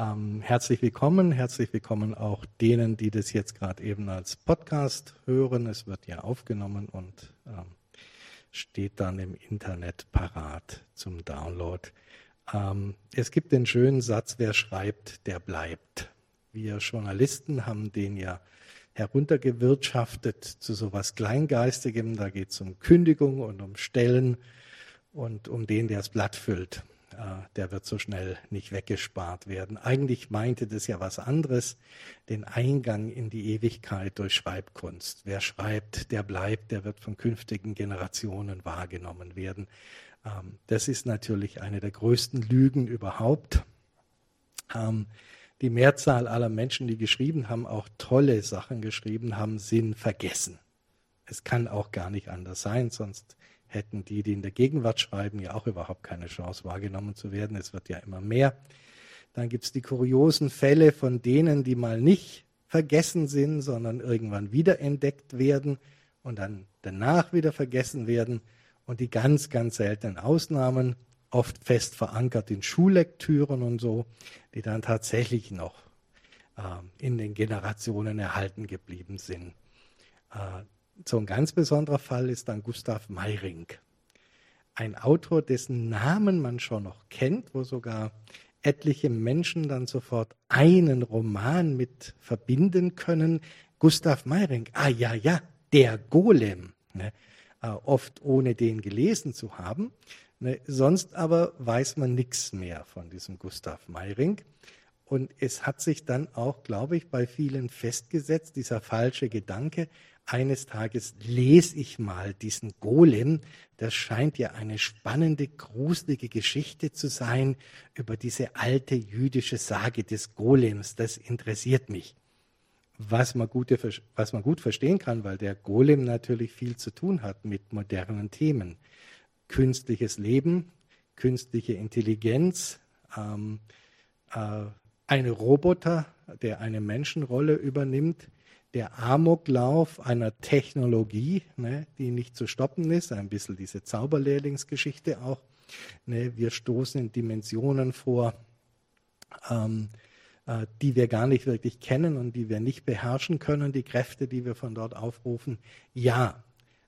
Ähm, herzlich willkommen, herzlich willkommen auch denen, die das jetzt gerade eben als Podcast hören. Es wird ja aufgenommen und ähm, steht dann im Internet parat zum Download. Ähm, es gibt den schönen Satz, wer schreibt, der bleibt. Wir Journalisten haben den ja heruntergewirtschaftet zu sowas Kleingeistigem. Da geht es um Kündigung und um Stellen und um den, der das Blatt füllt. Äh, der wird so schnell nicht weggespart werden. Eigentlich meinte das ja was anderes, den Eingang in die Ewigkeit durch Schreibkunst. Wer schreibt, der bleibt, der wird von künftigen Generationen wahrgenommen werden. Ähm, das ist natürlich eine der größten Lügen überhaupt. Ähm, die Mehrzahl aller Menschen, die geschrieben haben, auch tolle Sachen geschrieben haben, sind vergessen. Es kann auch gar nicht anders sein, sonst hätten die, die in der Gegenwart schreiben, ja auch überhaupt keine Chance wahrgenommen zu werden. Es wird ja immer mehr. Dann gibt es die kuriosen Fälle von denen, die mal nicht vergessen sind, sondern irgendwann wiederentdeckt werden und dann danach wieder vergessen werden. Und die ganz, ganz seltenen Ausnahmen, oft fest verankert in Schullektüren und so, die dann tatsächlich noch äh, in den Generationen erhalten geblieben sind. Äh, so ein ganz besonderer Fall ist dann Gustav Meiring. Ein Autor, dessen Namen man schon noch kennt, wo sogar etliche Menschen dann sofort einen Roman mit verbinden können. Gustav Meiring, ah ja, ja, der Golem. Ne? Äh, oft ohne den gelesen zu haben. Ne? Sonst aber weiß man nichts mehr von diesem Gustav Meiring. Und es hat sich dann auch, glaube ich, bei vielen festgesetzt, dieser falsche Gedanke, eines Tages lese ich mal diesen Golem. Das scheint ja eine spannende, gruselige Geschichte zu sein über diese alte jüdische Sage des Golems. Das interessiert mich. Was man, gute, was man gut verstehen kann, weil der Golem natürlich viel zu tun hat mit modernen Themen. Künstliches Leben, künstliche Intelligenz, ähm, äh, ein Roboter, der eine Menschenrolle übernimmt, der Amoklauf einer Technologie, ne, die nicht zu stoppen ist, ein bisschen diese Zauberlehrlingsgeschichte auch. Ne, wir stoßen in Dimensionen vor, ähm, äh, die wir gar nicht wirklich kennen und die wir nicht beherrschen können, die Kräfte, die wir von dort aufrufen. Ja,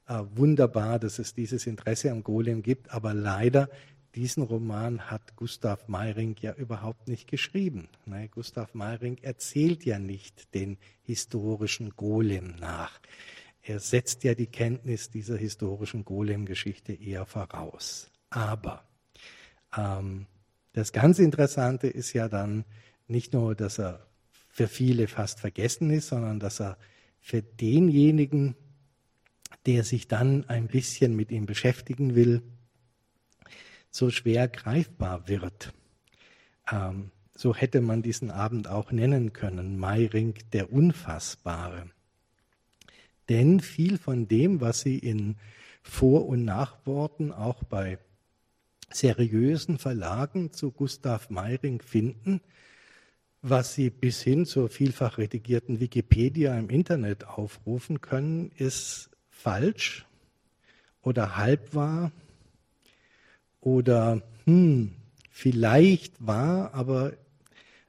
äh, wunderbar, dass es dieses Interesse am Golem gibt, aber leider diesen Roman hat Gustav Meiring ja überhaupt nicht geschrieben. Ne? Gustav Meiring erzählt ja nicht den historischen Golem nach. Er setzt ja die Kenntnis dieser historischen Golem-Geschichte eher voraus. Aber ähm, das ganz Interessante ist ja dann nicht nur, dass er für viele fast vergessen ist, sondern dass er für denjenigen, der sich dann ein bisschen mit ihm beschäftigen will, so schwer greifbar wird. Ähm, so hätte man diesen Abend auch nennen können, Meiring der Unfassbare. Denn viel von dem, was Sie in Vor- und Nachworten auch bei seriösen Verlagen zu Gustav Meiring finden, was Sie bis hin zur vielfach redigierten Wikipedia im Internet aufrufen können, ist falsch oder halbwahr oder hm, vielleicht war, aber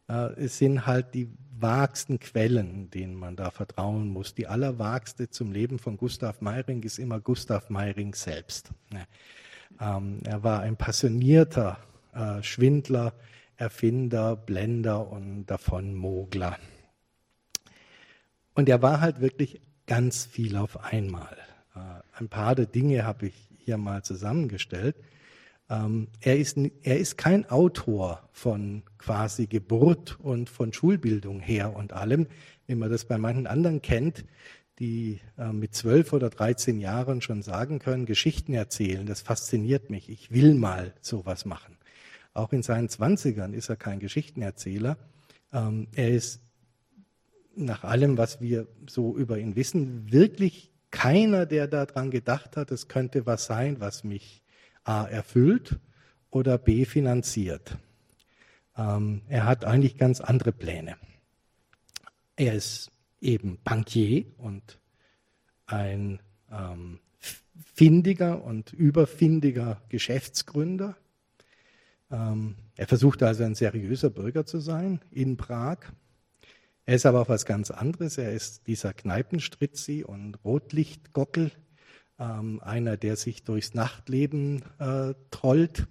äh, es sind halt die vagsten Quellen, denen man da vertrauen muss. Die allervagste zum Leben von Gustav Meiring ist immer Gustav Meiring selbst. Ähm, er war ein passionierter äh, Schwindler, Erfinder, Blender und Davonmogler. Und er war halt wirklich ganz viel auf einmal. Äh, ein paar der Dinge habe ich hier mal zusammengestellt. Ähm, er, ist, er ist kein Autor von quasi Geburt und von Schulbildung her und allem, wie man das bei manchen anderen kennt, die äh, mit zwölf oder dreizehn Jahren schon sagen können, Geschichten erzählen, das fasziniert mich, ich will mal sowas machen. Auch in seinen Zwanzigern ist er kein Geschichtenerzähler. Ähm, er ist nach allem, was wir so über ihn wissen, wirklich keiner, der daran gedacht hat, es könnte was sein, was mich A erfüllt oder B finanziert. Ähm, er hat eigentlich ganz andere Pläne. Er ist eben Bankier und ein ähm, findiger und überfindiger Geschäftsgründer. Ähm, Er versucht also ein seriöser Bürger zu sein in Prag. Er ist aber auch was ganz anderes. Er ist dieser Kneipenstritzi und Rotlichtgockel, ähm, einer, der sich durchs Nachtleben äh, trollt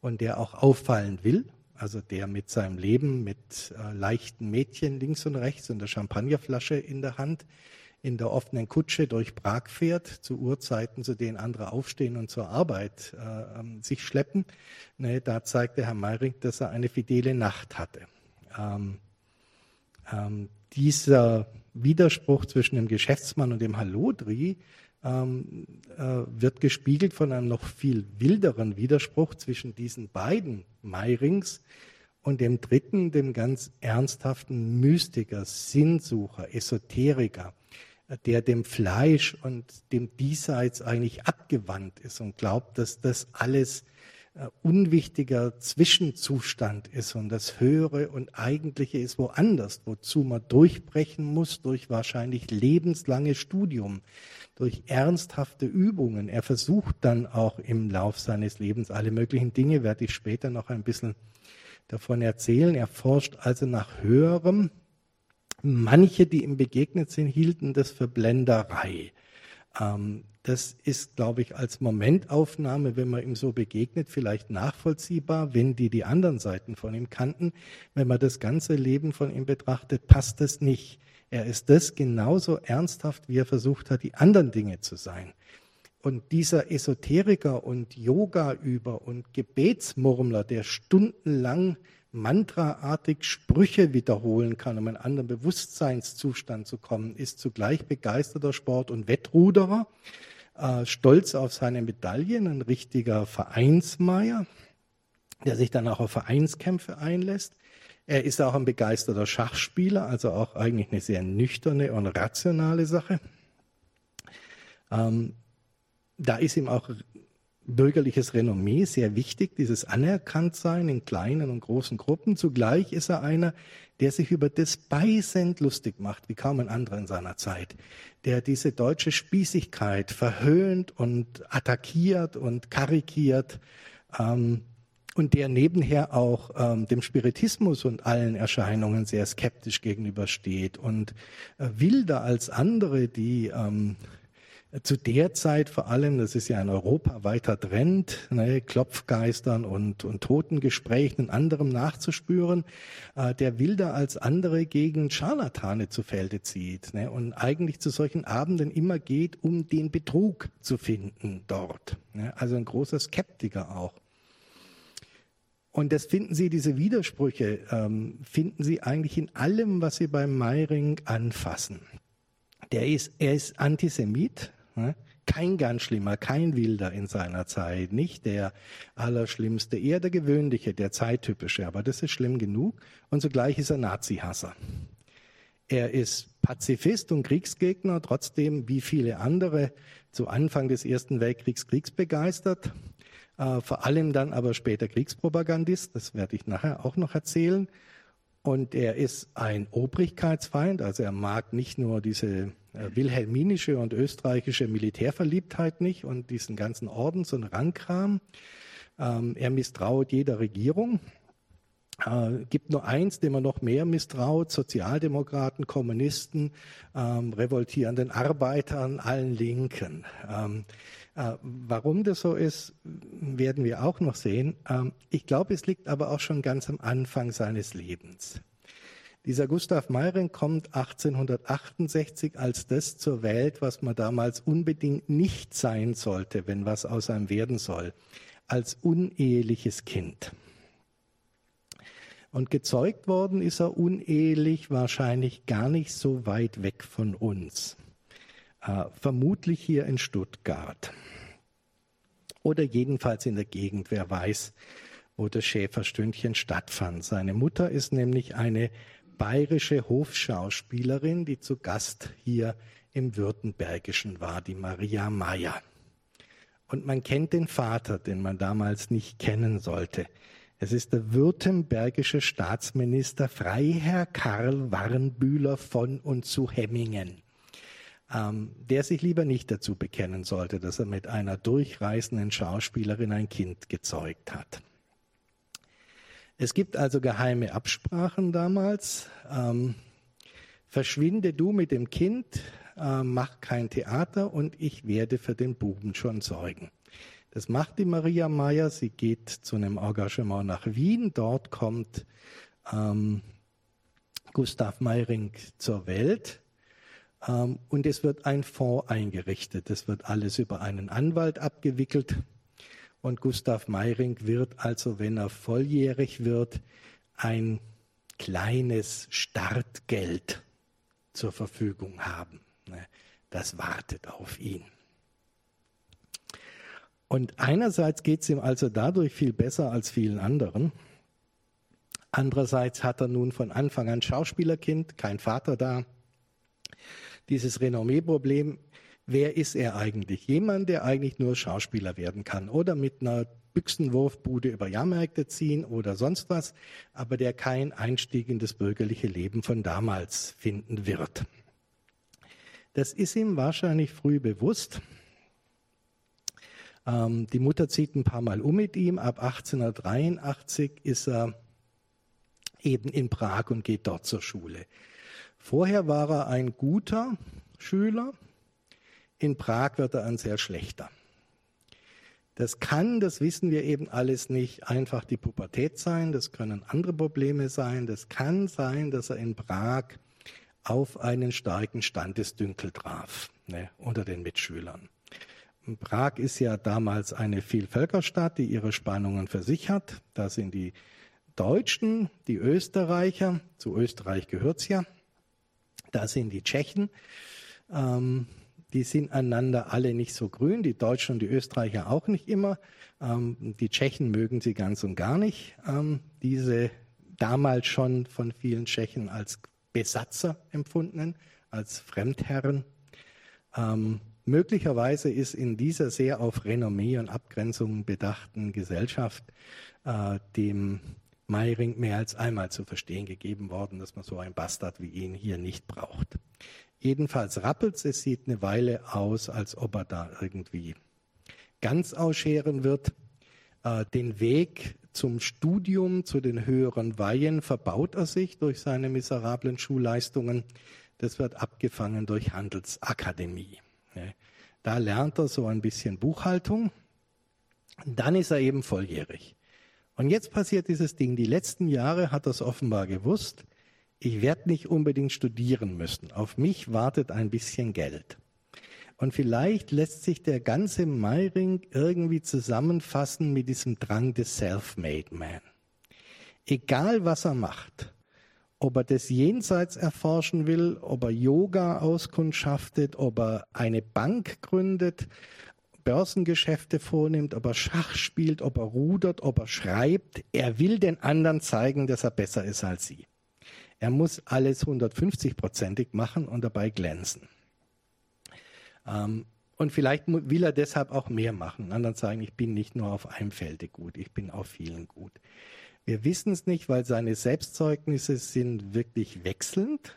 und der auch auffallen will. Also der mit seinem Leben, mit äh, leichten Mädchen links und rechts und der Champagnerflasche in der Hand in der offenen Kutsche durch Prag fährt, zu Uhrzeiten, zu denen andere aufstehen und zur Arbeit äh, ähm, sich schleppen. Ne, da zeigte Herr Meiring, dass er eine fidele Nacht hatte. Ähm, ähm, dieser Widerspruch zwischen dem Geschäftsmann und dem Hallodri ähm, äh, wird gespiegelt von einem noch viel wilderen Widerspruch zwischen diesen beiden Meirings und dem dritten, dem ganz ernsthaften Mystiker, Sinnsucher, Esoteriker, der dem Fleisch und dem Diesseits eigentlich abgewandt ist und glaubt, dass das alles äh, unwichtiger Zwischenzustand ist und das Höhere und Eigentliche ist woanders, wozu man durchbrechen muss durch wahrscheinlich lebenslanges Studium, durch ernsthafte Übungen. Er versucht dann auch im Lauf seines Lebens alle möglichen Dinge, werde ich später noch ein bisschen davon erzählen. Er forscht also nach Höherem. Manche, die ihm begegnet sind, hielten das für Blenderei. Ähm, das ist, glaube ich, als Momentaufnahme, wenn man ihm so begegnet, vielleicht nachvollziehbar, wenn die die anderen Seiten von ihm kannten. Wenn man das ganze Leben von ihm betrachtet, passt das nicht. Er ist das genauso ernsthaft, wie er versucht hat, die anderen Dinge zu sein. Und dieser Esoteriker und Yoga-Über und Gebetsmurmler, der stundenlang mantraartig Sprüche wiederholen kann, um in einen anderen Bewusstseinszustand zu kommen, ist zugleich begeisterter Sport- und Wettruderer, äh, stolz auf seine Medaillen, ein richtiger Vereinsmeier, der sich dann auch auf Vereinskämpfe einlässt. Er ist auch ein begeisterter Schachspieler, also auch eigentlich eine sehr nüchterne und rationale Sache. Ähm, da ist ihm auch bürgerliches Renommee sehr wichtig, dieses Anerkanntsein in kleinen und großen Gruppen. Zugleich ist er einer, der sich über das Beisend lustig macht, wie kaum ein anderer in seiner Zeit, der diese deutsche Spießigkeit verhöhnt und attackiert und karikiert ähm, und der nebenher auch ähm, dem Spiritismus und allen Erscheinungen sehr skeptisch gegenübersteht und äh, wilder als andere, die ähm, zu der Zeit vor allem, das ist ja ein europaweiter Trend, ne, Klopfgeistern und, und Totengesprächen und anderem nachzuspüren, äh, der wilder als andere gegen Scharlatane zu Felde zieht ne, und eigentlich zu solchen Abenden immer geht, um den Betrug zu finden dort. Ne, also ein großer Skeptiker auch. Und das finden Sie, diese Widersprüche, ähm, finden Sie eigentlich in allem, was Sie beim Meiring anfassen. Der ist, er ist Antisemit, Ne? Kein ganz schlimmer, kein Wilder in seiner Zeit, nicht der Allerschlimmste, eher der gewöhnliche, der zeittypische, aber das ist schlimm genug. Und zugleich ist er Nazi-Hasser. Er ist Pazifist und Kriegsgegner, trotzdem wie viele andere zu Anfang des Ersten Weltkriegs kriegsbegeistert, äh, vor allem dann aber später Kriegspropagandist, das werde ich nachher auch noch erzählen. Und er ist ein Obrigkeitsfeind, also er mag nicht nur diese äh, wilhelminische und österreichische Militärverliebtheit nicht und diesen ganzen Ordens- und Rangkram. Ähm, er misstraut jeder Regierung. Äh, gibt nur eins, dem er noch mehr misstraut, Sozialdemokraten, Kommunisten, ähm, revoltierenden Arbeitern, allen Linken. Ähm, äh, warum das so ist, werden wir auch noch sehen. Ähm, ich glaube, es liegt aber auch schon ganz am Anfang seines Lebens. Dieser Gustav Meiring kommt 1868 als das zur Welt, was man damals unbedingt nicht sein sollte, wenn was aus einem werden soll, als uneheliches Kind. Und gezeugt worden ist er unehelich wahrscheinlich gar nicht so weit weg von uns. Äh, vermutlich hier in Stuttgart. Oder jedenfalls in der Gegend, wer weiß, wo das Schäferstündchen stattfand. Seine Mutter ist nämlich eine bayerische Hofschauspielerin, die zu Gast hier im Württembergischen war, die Maria Meyer. Und man kennt den Vater, den man damals nicht kennen sollte. Es ist der württembergische Staatsminister Freiherr Karl Warnbühler von und zu Hemmingen, ähm, der sich lieber nicht dazu bekennen sollte, dass er mit einer durchreißenden Schauspielerin ein Kind gezeugt hat. Es gibt also geheime Absprachen damals. Ähm, verschwinde du mit dem Kind, äh, mach kein Theater und ich werde für den Buben schon sorgen. Das macht die Maria Meyer. Sie geht zu einem Engagement nach Wien. Dort kommt ähm, Gustav Meiring zur Welt. Ähm, und es wird ein Fonds eingerichtet. Das wird alles über einen Anwalt abgewickelt. Und Gustav Meiring wird also, wenn er volljährig wird, ein kleines Startgeld zur Verfügung haben. Ne, das wartet auf ihn. Und einerseits geht es ihm also dadurch viel besser als vielen anderen. Andererseits hat er nun von Anfang an Schauspielerkind, kein Vater da. Dieses Renommee-Problem, wer ist er eigentlich? Jemand, der eigentlich nur Schauspieler werden kann oder mit einer Büchsenwurfbude über Jahrmärkte ziehen oder sonst was, aber der kein Einstieg in das bürgerliche Leben von damals finden wird. Das ist ihm wahrscheinlich früh bewusst. Ähm, die Mutter zieht ein paar Mal um mit ihm. Ab 1883 ist er eben in Prag und geht dort zur Schule. Vorher war er ein guter Schüler. In Prag wird er ein sehr schlechter. Das kann, das wissen wir eben alles nicht, einfach die Pubertät sein. Das können andere Probleme sein. Das kann sein, dass er in Prag auf einen starken Standesdünkel traf ne, unter den Mitschülern. Prag ist ja damals eine Vielvölkerstadt, die ihre Spannungen für sich hat. Da sind die Deutschen, die Österreicher, zu Österreich gehört's ja, da sind die Tschechen, ähm, die sind einander alle nicht so grün, die Deutschen und die Österreicher auch nicht immer. Ähm, die Tschechen mögen sie ganz und gar nicht. Ähm, diese damals schon von vielen Tschechen als Besatzer empfundenen, als Fremdherren. Ähm, möglicherweise ist in dieser sehr auf Renommee und Abgrenzung bedachten Gesellschaft äh, dem Meiring mehr als einmal zu verstehen gegeben worden, dass man so einen Bastard wie ihn hier nicht braucht. Jedenfalls rappelt es sieht eine Weile aus, als ob er da irgendwie ganz ausscheren wird. Äh, den Weg zum Studium, zu den höheren Weihen verbaut er sich durch seine miserablen Schulleistungen. Das wird abgefangen durch Handelsakademie. Da lernt er so ein bisschen Buchhaltung. Dann ist er eben volljährig. Und jetzt passiert dieses Ding. Die letzten Jahre hat es offenbar gewusst. Ich werde nicht unbedingt studieren müssen. Auf mich wartet ein bisschen Geld. Und vielleicht lässt sich der ganze Meiring irgendwie zusammenfassen mit diesem Drang des Self-Made Man. Egal was er macht, ob er das Jenseits erforschen will, ob er Yoga auskundschaftet, ob er eine Bank gründet, Börsengeschäfte vornimmt, ob er Schach spielt, ob er rudert, ob er schreibt. Er will den anderen zeigen, dass er besser ist als sie. Er muss alles 150-prozentig machen und dabei glänzen. Ähm, und vielleicht will er deshalb auch mehr machen. Anderen sagen, ich bin nicht nur auf einem Felde gut, ich bin auf vielen gut. Wir wissen es nicht, weil seine Selbstzeugnisse sind wirklich wechselnd.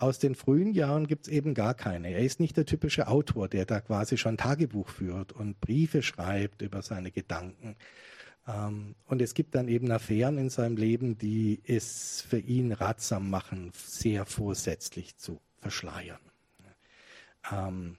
Aus den frühen Jahren gibt es eben gar keine. Er ist nicht der typische Autor, der da quasi schon Tagebuch führt und Briefe schreibt über seine Gedanken. Ähm, und es gibt dann eben Affären in seinem Leben, die es für ihn ratsam machen, sehr vorsätzlich zu verschleiern. Ähm,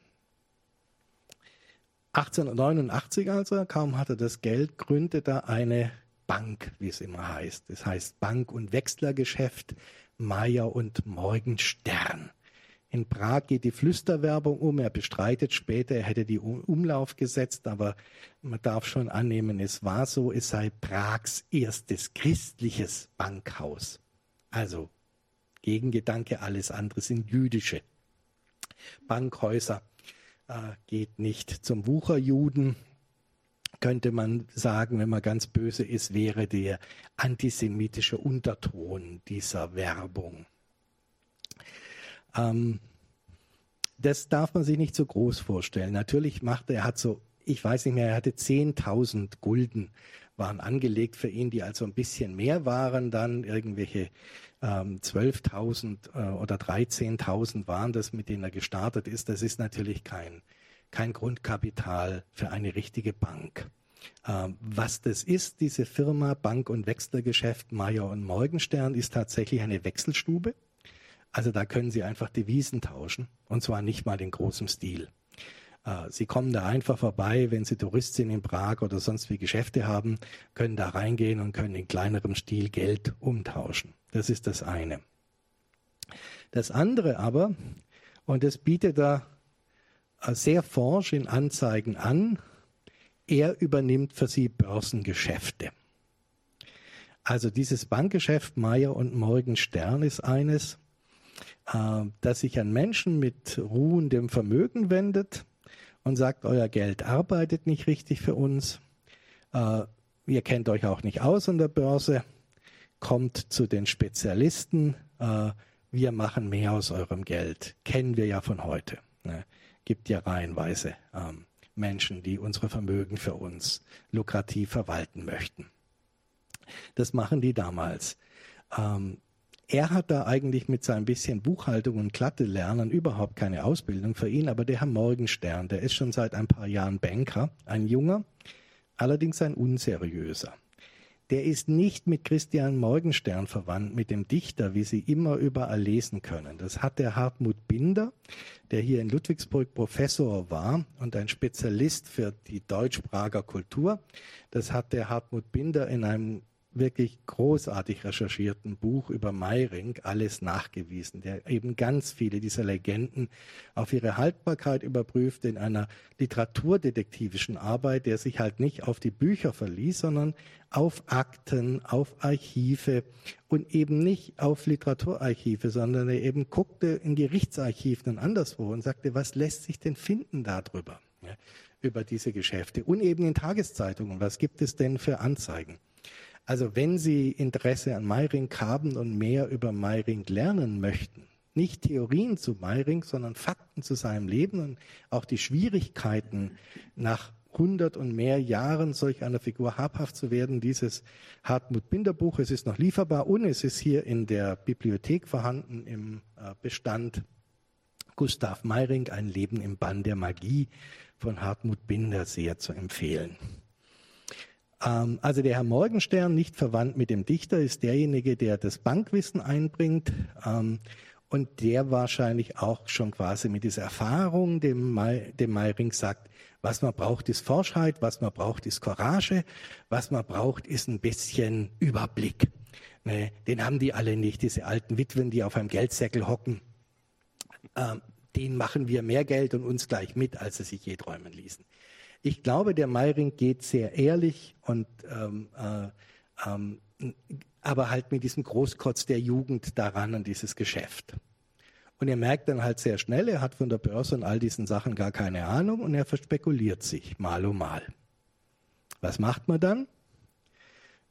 1889 also, kaum hatte das Geld, gründete er eine Bank, wie es immer heißt. Das heißt Bank- und Wechslergeschäft Meier und Morgenstern. In Prag geht die Flüsterwerbung um. Er bestreitet später, er hätte die Umlauf gesetzt, aber man darf schon annehmen, es war so, es sei Prags erstes christliches Bankhaus. Also Gegengedanke, alles andere sind jüdische Bankhäuser. Äh, geht nicht zum Wucherjuden, könnte man sagen, wenn man ganz böse ist, wäre der antisemitische Unterton dieser Werbung. Ähm, das darf man sich nicht so groß vorstellen. Natürlich macht er, er hat so, ich weiß nicht mehr, er hatte 10.000 Gulden waren angelegt für ihn, die also ein bisschen mehr waren, dann irgendwelche ähm, 12.000 äh, oder 13.000 waren das, mit denen er gestartet ist. Das ist natürlich kein kein Grundkapital für eine richtige Bank. Ähm, was das ist, diese Firma Bank- und Wechselgeschäft Meyer und Morgenstern, ist tatsächlich eine Wechselstube. Also da können Sie einfach Devisen tauschen und zwar nicht mal in großem Stil. Äh, Sie kommen da einfach vorbei, wenn Sie Tourist sind in Prag oder sonst wie Geschäfte haben, können da reingehen und können in kleinerem Stil Geld umtauschen. Das ist das eine. Das andere aber, und das bietet äh, sehr forsch in Anzeigen an, er übernimmt für Sie Börsengeschäfte. Also dieses Bankgeschäft Meier und Morgenstern ist eines, äh, das sich an Menschen mit ruhendem Vermögen wendet und sagt, euer Geld arbeitet nicht richtig für uns, äh, ihr kennt euch auch nicht aus an der Börse, kommt zu den Spezialisten, äh, wir machen mehr aus eurem Geld, kennen wir ja von heute. Ne? Gibt ja reihenweise ähm, Menschen, die unsere Vermögen für uns lukrativ verwalten möchten. Das machen die damals. Ähm, er hat da eigentlich mit seinem bisschen Buchhaltung und Klatte lernen überhaupt keine Ausbildung für ihn, aber der Herr Morgenstern, der ist schon seit ein paar Jahren Banker, ein junger, allerdings ein unseriöser. Der ist nicht mit Christian Morgenstern verwandt, mit dem Dichter, wie Sie immer überall lesen können. Das hat der Hartmut Binder, der hier in Ludwigsburg Professor war und ein Spezialist für die deutsch-Prager Kultur. Das hat der Hartmut Binder in einem wirklich großartig recherchierten Buch über Meiring alles nachgewiesen, der eben ganz viele dieser Legenden auf ihre Haltbarkeit überprüft in einer literaturdetektivischen Arbeit, der sich halt nicht auf die Bücher verließ, sondern auf Akten, auf Archive und eben nicht auf Literaturarchive, sondern er eben guckte in Gerichtsarchiven und anderswo und sagte, was lässt sich denn finden darüber, ja, über diese Geschäfte und eben in Tageszeitungen, was gibt es denn für Anzeigen? Also wenn Sie Interesse an Meiring haben und mehr über Meiring lernen möchten, nicht Theorien zu Meiring, sondern Fakten zu seinem Leben und auch die Schwierigkeiten nach hundert und mehr Jahren solch einer Figur habhaft zu werden. Dieses Hartmut Binder Buch, es ist noch lieferbar und es ist hier in der Bibliothek vorhanden im äh, Bestand. Gustav Meiring, ein Leben im Bann der Magie von Hartmut Binder sehr zu empfehlen. Ähm, also der Herr Morgenstern, nicht verwandt mit dem Dichter, ist derjenige, der das Bankwissen einbringt ähm, und der wahrscheinlich auch schon quasi mit dieser Erfahrung dem, May, dem Meiring sagt, was man braucht, ist Forschheit, was man braucht, ist Courage, was man braucht, ist ein bisschen Überblick. Ne, den haben die alle nicht, diese alten Witwen, die auf einem Geldsäckel hocken. Ähm, denen machen wir mehr Geld und uns gleich mit, als sie sich je träumen ließen. Ich glaube, der Meiring geht sehr ehrlich und ähm, äh, ähm, aber halt mit diesem Großkotz der Jugend daran an dieses Geschäft. Und er merkt dann halt sehr schnell, er hat von der Börse und all diesen Sachen gar keine Ahnung und er verspekuliert sich mal um mal. Was macht man dann?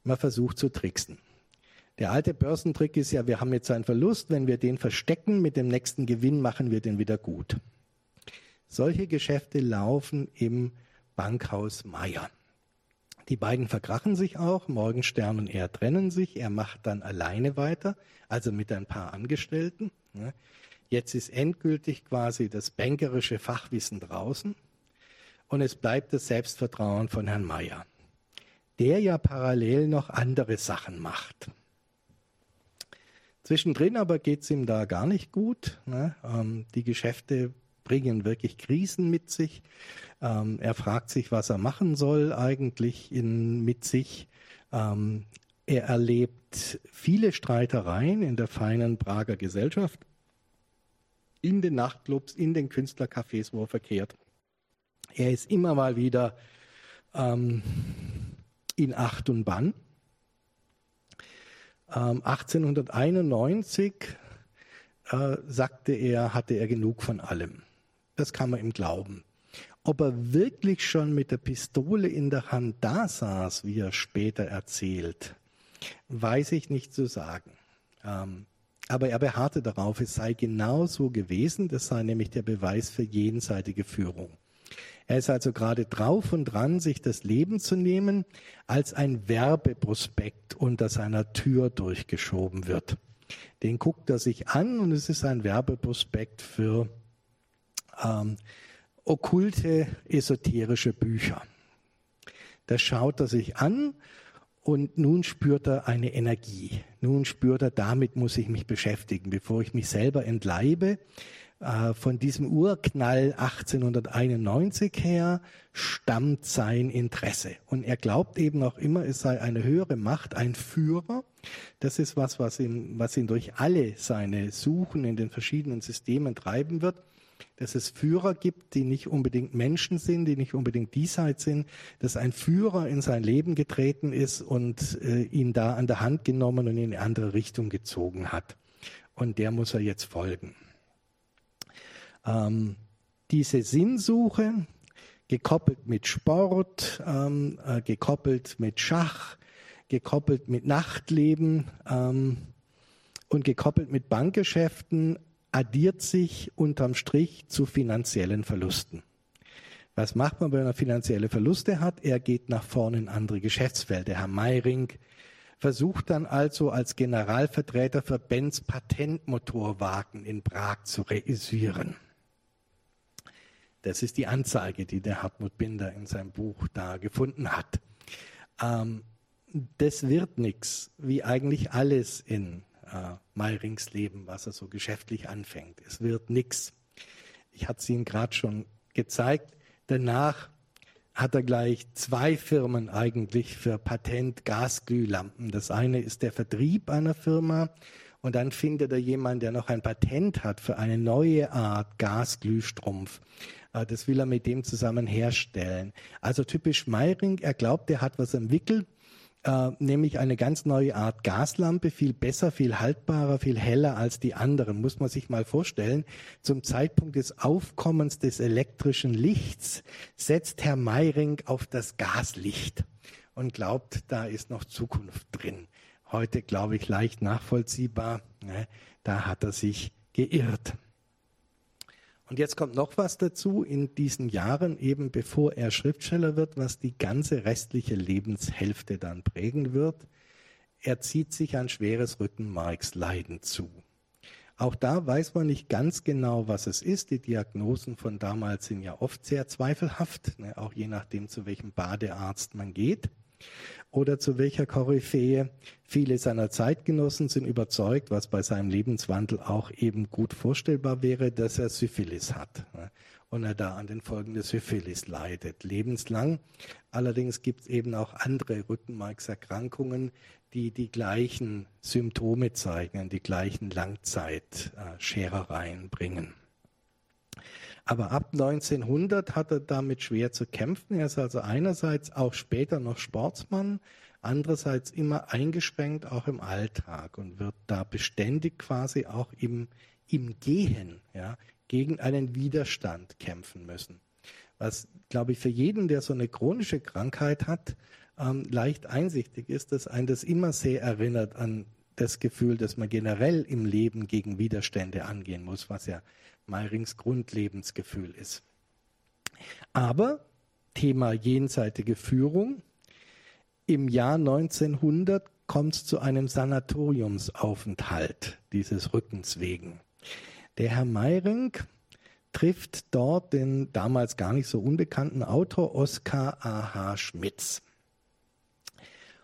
Man versucht zu tricksen. Der alte Börsentrick ist ja, wir haben jetzt einen Verlust, wenn wir den verstecken, mit dem nächsten Gewinn machen wir den wieder gut. Solche Geschäfte laufen im Bankhaus Meier. Die beiden verkrachen sich auch, Morgenstern und er trennen sich, er macht dann alleine weiter, also mit ein paar Angestellten. Ne. Jetzt ist endgültig quasi das bankerische Fachwissen draußen und es bleibt das Selbstvertrauen von Herrn Meier, der ja parallel noch andere Sachen macht. Zwischendrin aber geht es ihm da gar nicht gut. Ne? Ähm, die Geschäfte bringen wirklich Krisen mit sich. Ähm, er fragt sich, was er machen soll eigentlich in, mit sich. Ähm, er erlebt viele Streitereien in der feinen Prager Gesellschaft, in den Nachtclubs, in den Künstlercafés, wo er verkehrt. Er ist immer mal wieder ähm, in Acht und Bann. 1891 ähm, äh, sagte er, hatte er genug von allem. Das kann man ihm glauben. Ob er wirklich schon mit der Pistole in der Hand da saß, wie er später erzählt, weiß ich nicht zu sagen. Ähm, aber er beharrte darauf, es sei genau so gewesen. Das sei nämlich der Beweis für jenseitige Führung. Er ist also gerade drauf und dran, sich das Leben zu nehmen, als ein Werbeprospekt unter seiner Tür durchgeschoben wird. Den guckt er sich an und es ist ein Werbeprospekt für ähm, okkulte, esoterische Bücher. das schaut er sich an und nun spürt er eine Energie. Nun spürt er, damit muss ich mich beschäftigen, bevor ich mich selber entleibe. Äh, von diesem Urknall 1891 her stammt sein Interesse. Und er glaubt eben noch immer, es sei eine höhere Macht, ein Führer. Das ist was, was ihn, was ihn durch alle seine Suchen in den verschiedenen Systemen treiben wird dass es Führer gibt, die nicht unbedingt Menschen sind, die nicht unbedingt diesseits sind, dass ein Führer in sein Leben getreten ist und äh, ihn da an der Hand genommen und in eine andere Richtung gezogen hat. Und der muss er jetzt folgen. Ähm, diese Sinnsuche, gekoppelt mit Sport, ähm, äh, gekoppelt mit Schach, gekoppelt mit Nachtleben ähm, und gekoppelt mit Bankgeschäften, addiert sich unterm Strich zu finanziellen Verlusten. Was macht man, wenn man finanzielle Verluste hat? Er geht nach vorne in andere Geschäftsfelder. Herr Meiring versucht dann also als Generalvertreter für Benz Patentmotorwagen in Prag zu reüssieren. Das ist die Anzeige, die der Hartmut Binder in seinem Buch da gefunden hat. Ähm, das wird nichts, wie eigentlich alles in äh, Meirings Leben, was er so geschäftlich anfängt. Es wird nichts. Ich hatte es Ihnen gerade schon gezeigt. Danach hat er gleich zwei Firmen eigentlich für Patent Gasglühlampen. Das eine ist der Vertrieb einer Firma und dann findet er jemanden, der noch ein Patent hat für eine neue Art Gasglühstrumpf. Äh, das will er mit dem zusammen herstellen. Also typisch Meiring, er glaubt, er hat was entwickelt, äh, nämlich eine ganz neue Art Gaslampe, viel besser, viel haltbarer, viel heller als die anderen. Muss man sich mal vorstellen. Zum Zeitpunkt des Aufkommens des elektrischen Lichts setzt Herr Meiring auf das Gaslicht und glaubt, da ist noch Zukunft drin. Heute, glaube ich, leicht nachvollziehbar. Ne? Da hat er sich geirrt. Und jetzt kommt noch was dazu in diesen Jahren, eben bevor er Schriftsteller wird, was die ganze restliche Lebenshälfte dann prägen wird. Er zieht sich ein schweres Rückenmarksleiden zu. Auch da weiß man nicht ganz genau, was es ist. Die Diagnosen von damals sind ja oft sehr zweifelhaft, ne, auch je nachdem, zu welchem Badearzt man geht oder zu welcher Koryphäe. Viele seiner Zeitgenossen sind überzeugt, was bei seinem Lebenswandel auch eben gut vorstellbar wäre, dass er Syphilis hat ne? und er da an den Folgen des Syphilis leidet, lebenslang. Allerdings gibt es eben auch andere Rückenmarkserkrankungen, die die gleichen Symptome zeigen, die gleichen Langzeitscherereien bringen. Aber ab 1900 hat er damit schwer zu kämpfen. Er ist also einerseits auch später noch Sportsmann, andererseits immer eingeschränkt auch im Alltag und wird da beständig quasi auch im, im Gehen ja, gegen einen Widerstand kämpfen müssen. Was, glaube ich, für jeden, der so eine chronische Krankheit hat, ähm, leicht einsichtig ist, dass ein das immer sehr erinnert an das Gefühl, dass man generell im Leben gegen Widerstände angehen muss, was ja Meirings Grundlebensgefühl ist. Aber Thema jenseitige Führung. Im Jahr 1900 kommt es zu einem Sanatoriumsaufenthalt dieses Rückens wegen. Der Herr Meiring trifft dort den damals gar nicht so unbekannten Autor Oskar A.H. Schmitz.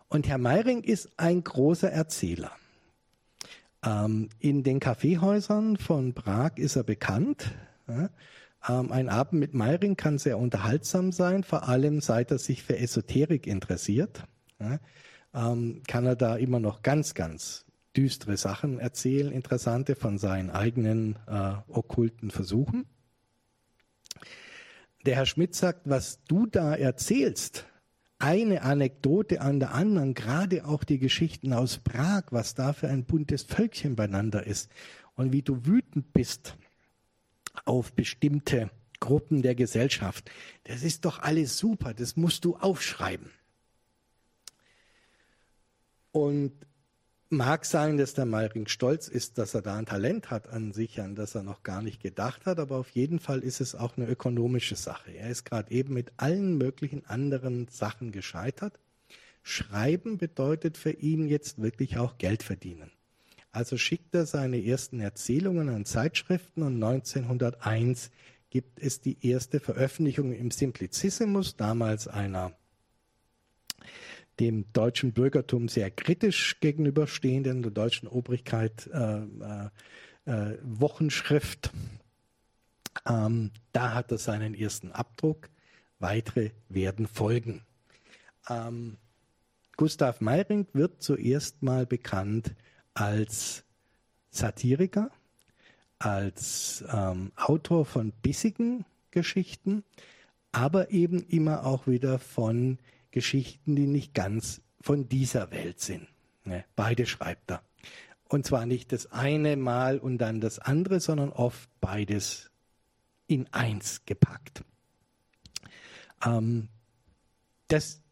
Und Herr Meiring ist ein großer Erzähler. Ähm, in den Kaffeehäusern von Prag ist er bekannt. Ähm, ein Abend mit Meiring kann sehr unterhaltsam sein, vor allem seit er sich für Esoterik interessiert. Ähm, kann er da immer noch ganz, ganz düstere Sachen erzählen, interessante von seinen eigenen äh, okkulten Versuchen. Der Herr Schmidt sagt, was du da erzählst, eine Anekdote an der anderen, gerade auch die Geschichten aus Prag, was da für ein buntes Völkchen beieinander ist und wie du wütend bist auf bestimmte Gruppen der Gesellschaft. Das ist doch alles super, das musst du aufschreiben. Und Mag sein, dass der Meiring stolz ist, dass er da ein Talent hat an sich, an das er noch gar nicht gedacht hat, aber auf jeden Fall ist es auch eine ökonomische Sache. Er ist gerade eben mit allen möglichen anderen Sachen gescheitert. Schreiben bedeutet für ihn jetzt wirklich auch Geld verdienen. Also schickt er seine ersten Erzählungen an Zeitschriften und 1901 gibt es die erste Veröffentlichung im Simplicissimus, damals einer dem deutschen Bürgertum sehr kritisch gegenüberstehenden, der deutschen Obrigkeit äh, äh, äh, Wochenschrift. Ähm, da hat er seinen ersten Abdruck. Weitere werden folgen. Ähm, Gustav Meyring wird zuerst mal bekannt als Satiriker, als ähm, Autor von bissigen Geschichten, aber eben immer auch wieder von Geschichten, die nicht ganz von dieser Welt sind. Ne? Beide schreibt er. Und zwar nicht das eine Mal und dann das andere, sondern oft beides in eins gepackt. Ähm, das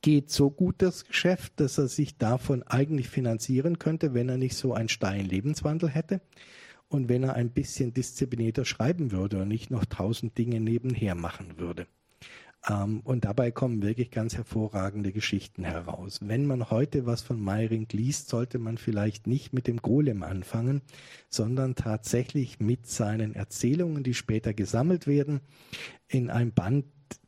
geht so gut, das Geschäft, dass er sich davon eigentlich finanzieren könnte, wenn er nicht so einen steilen Lebenswandel hätte und wenn er ein bisschen disziplinierter schreiben würde und nicht noch tausend Dinge nebenher machen würde. Ähm, und dabei kommen wirklich ganz hervorragende Geschichten heraus. Wenn man heute was von Meiring liest, sollte man vielleicht nicht mit dem Golem anfangen, sondern tatsächlich mit seinen Erzählungen, die später gesammelt werden, in einem Band,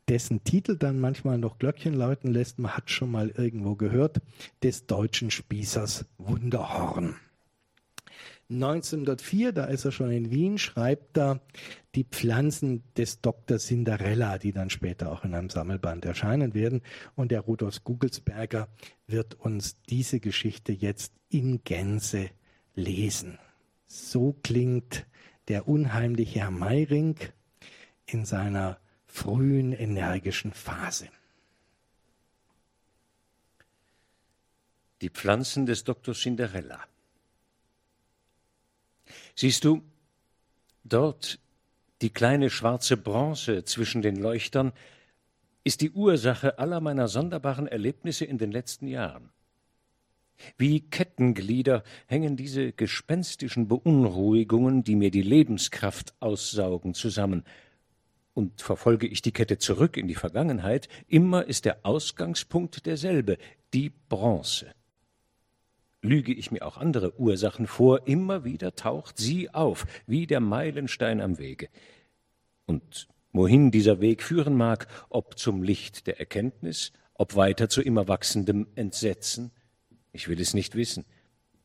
dessen Titel dann manchmal noch Glöckchen läuten lässt. Man hat schon mal irgendwo gehört, des deutschen Spießers Wunderhorn. 1904, da ist er schon in Wien, schreibt er die Pflanzen des Dr. Cinderella, die dann später auch in einem Sammelband erscheinen werden. Und der Rudolf Gugelsberger wird uns diese Geschichte jetzt in Gänze lesen. So klingt der unheimliche Herr Meiring in seiner frühen energischen Phase. Die Pflanzen des Dr. Cinderella. Siehst du, dort die kleine schwarze Bronze zwischen den Leuchtern ist die Ursache aller meiner sonderbaren Erlebnisse in den letzten Jahren. Wie Kettenglieder hängen diese gespenstischen Beunruhigungen, die mir die Lebenskraft aussaugen, zusammen. Und verfolge ich die Kette zurück in die Vergangenheit, immer ist der Ausgangspunkt derselbe, die Bronze. Lüge ich mir auch andere Ursachen vor, immer wieder taucht sie auf, wie der Meilenstein am Wege. Und wohin dieser Weg führen mag, ob zum Licht der Erkenntnis, ob weiter zu immer wachsendem Entsetzen, ich will es nicht wissen,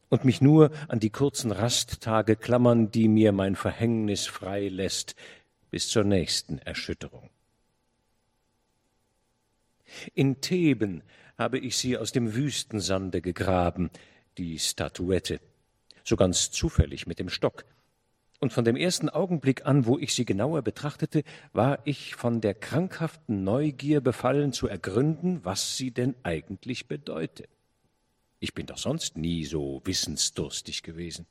und mich nur an die kurzen Rasttage klammern, die mir mein Verhängnis frei lässt, bis zur nächsten Erschütterung. In Theben habe ich sie aus dem Wüstensande gegraben, die Statuette, so ganz zufällig mit dem Stock. Und von dem ersten Augenblick an, wo ich sie genauer betrachtete, war ich von der krankhaften Neugier befallen zu ergründen, was sie denn eigentlich bedeute. Ich bin doch sonst nie so wissensdurstig gewesen.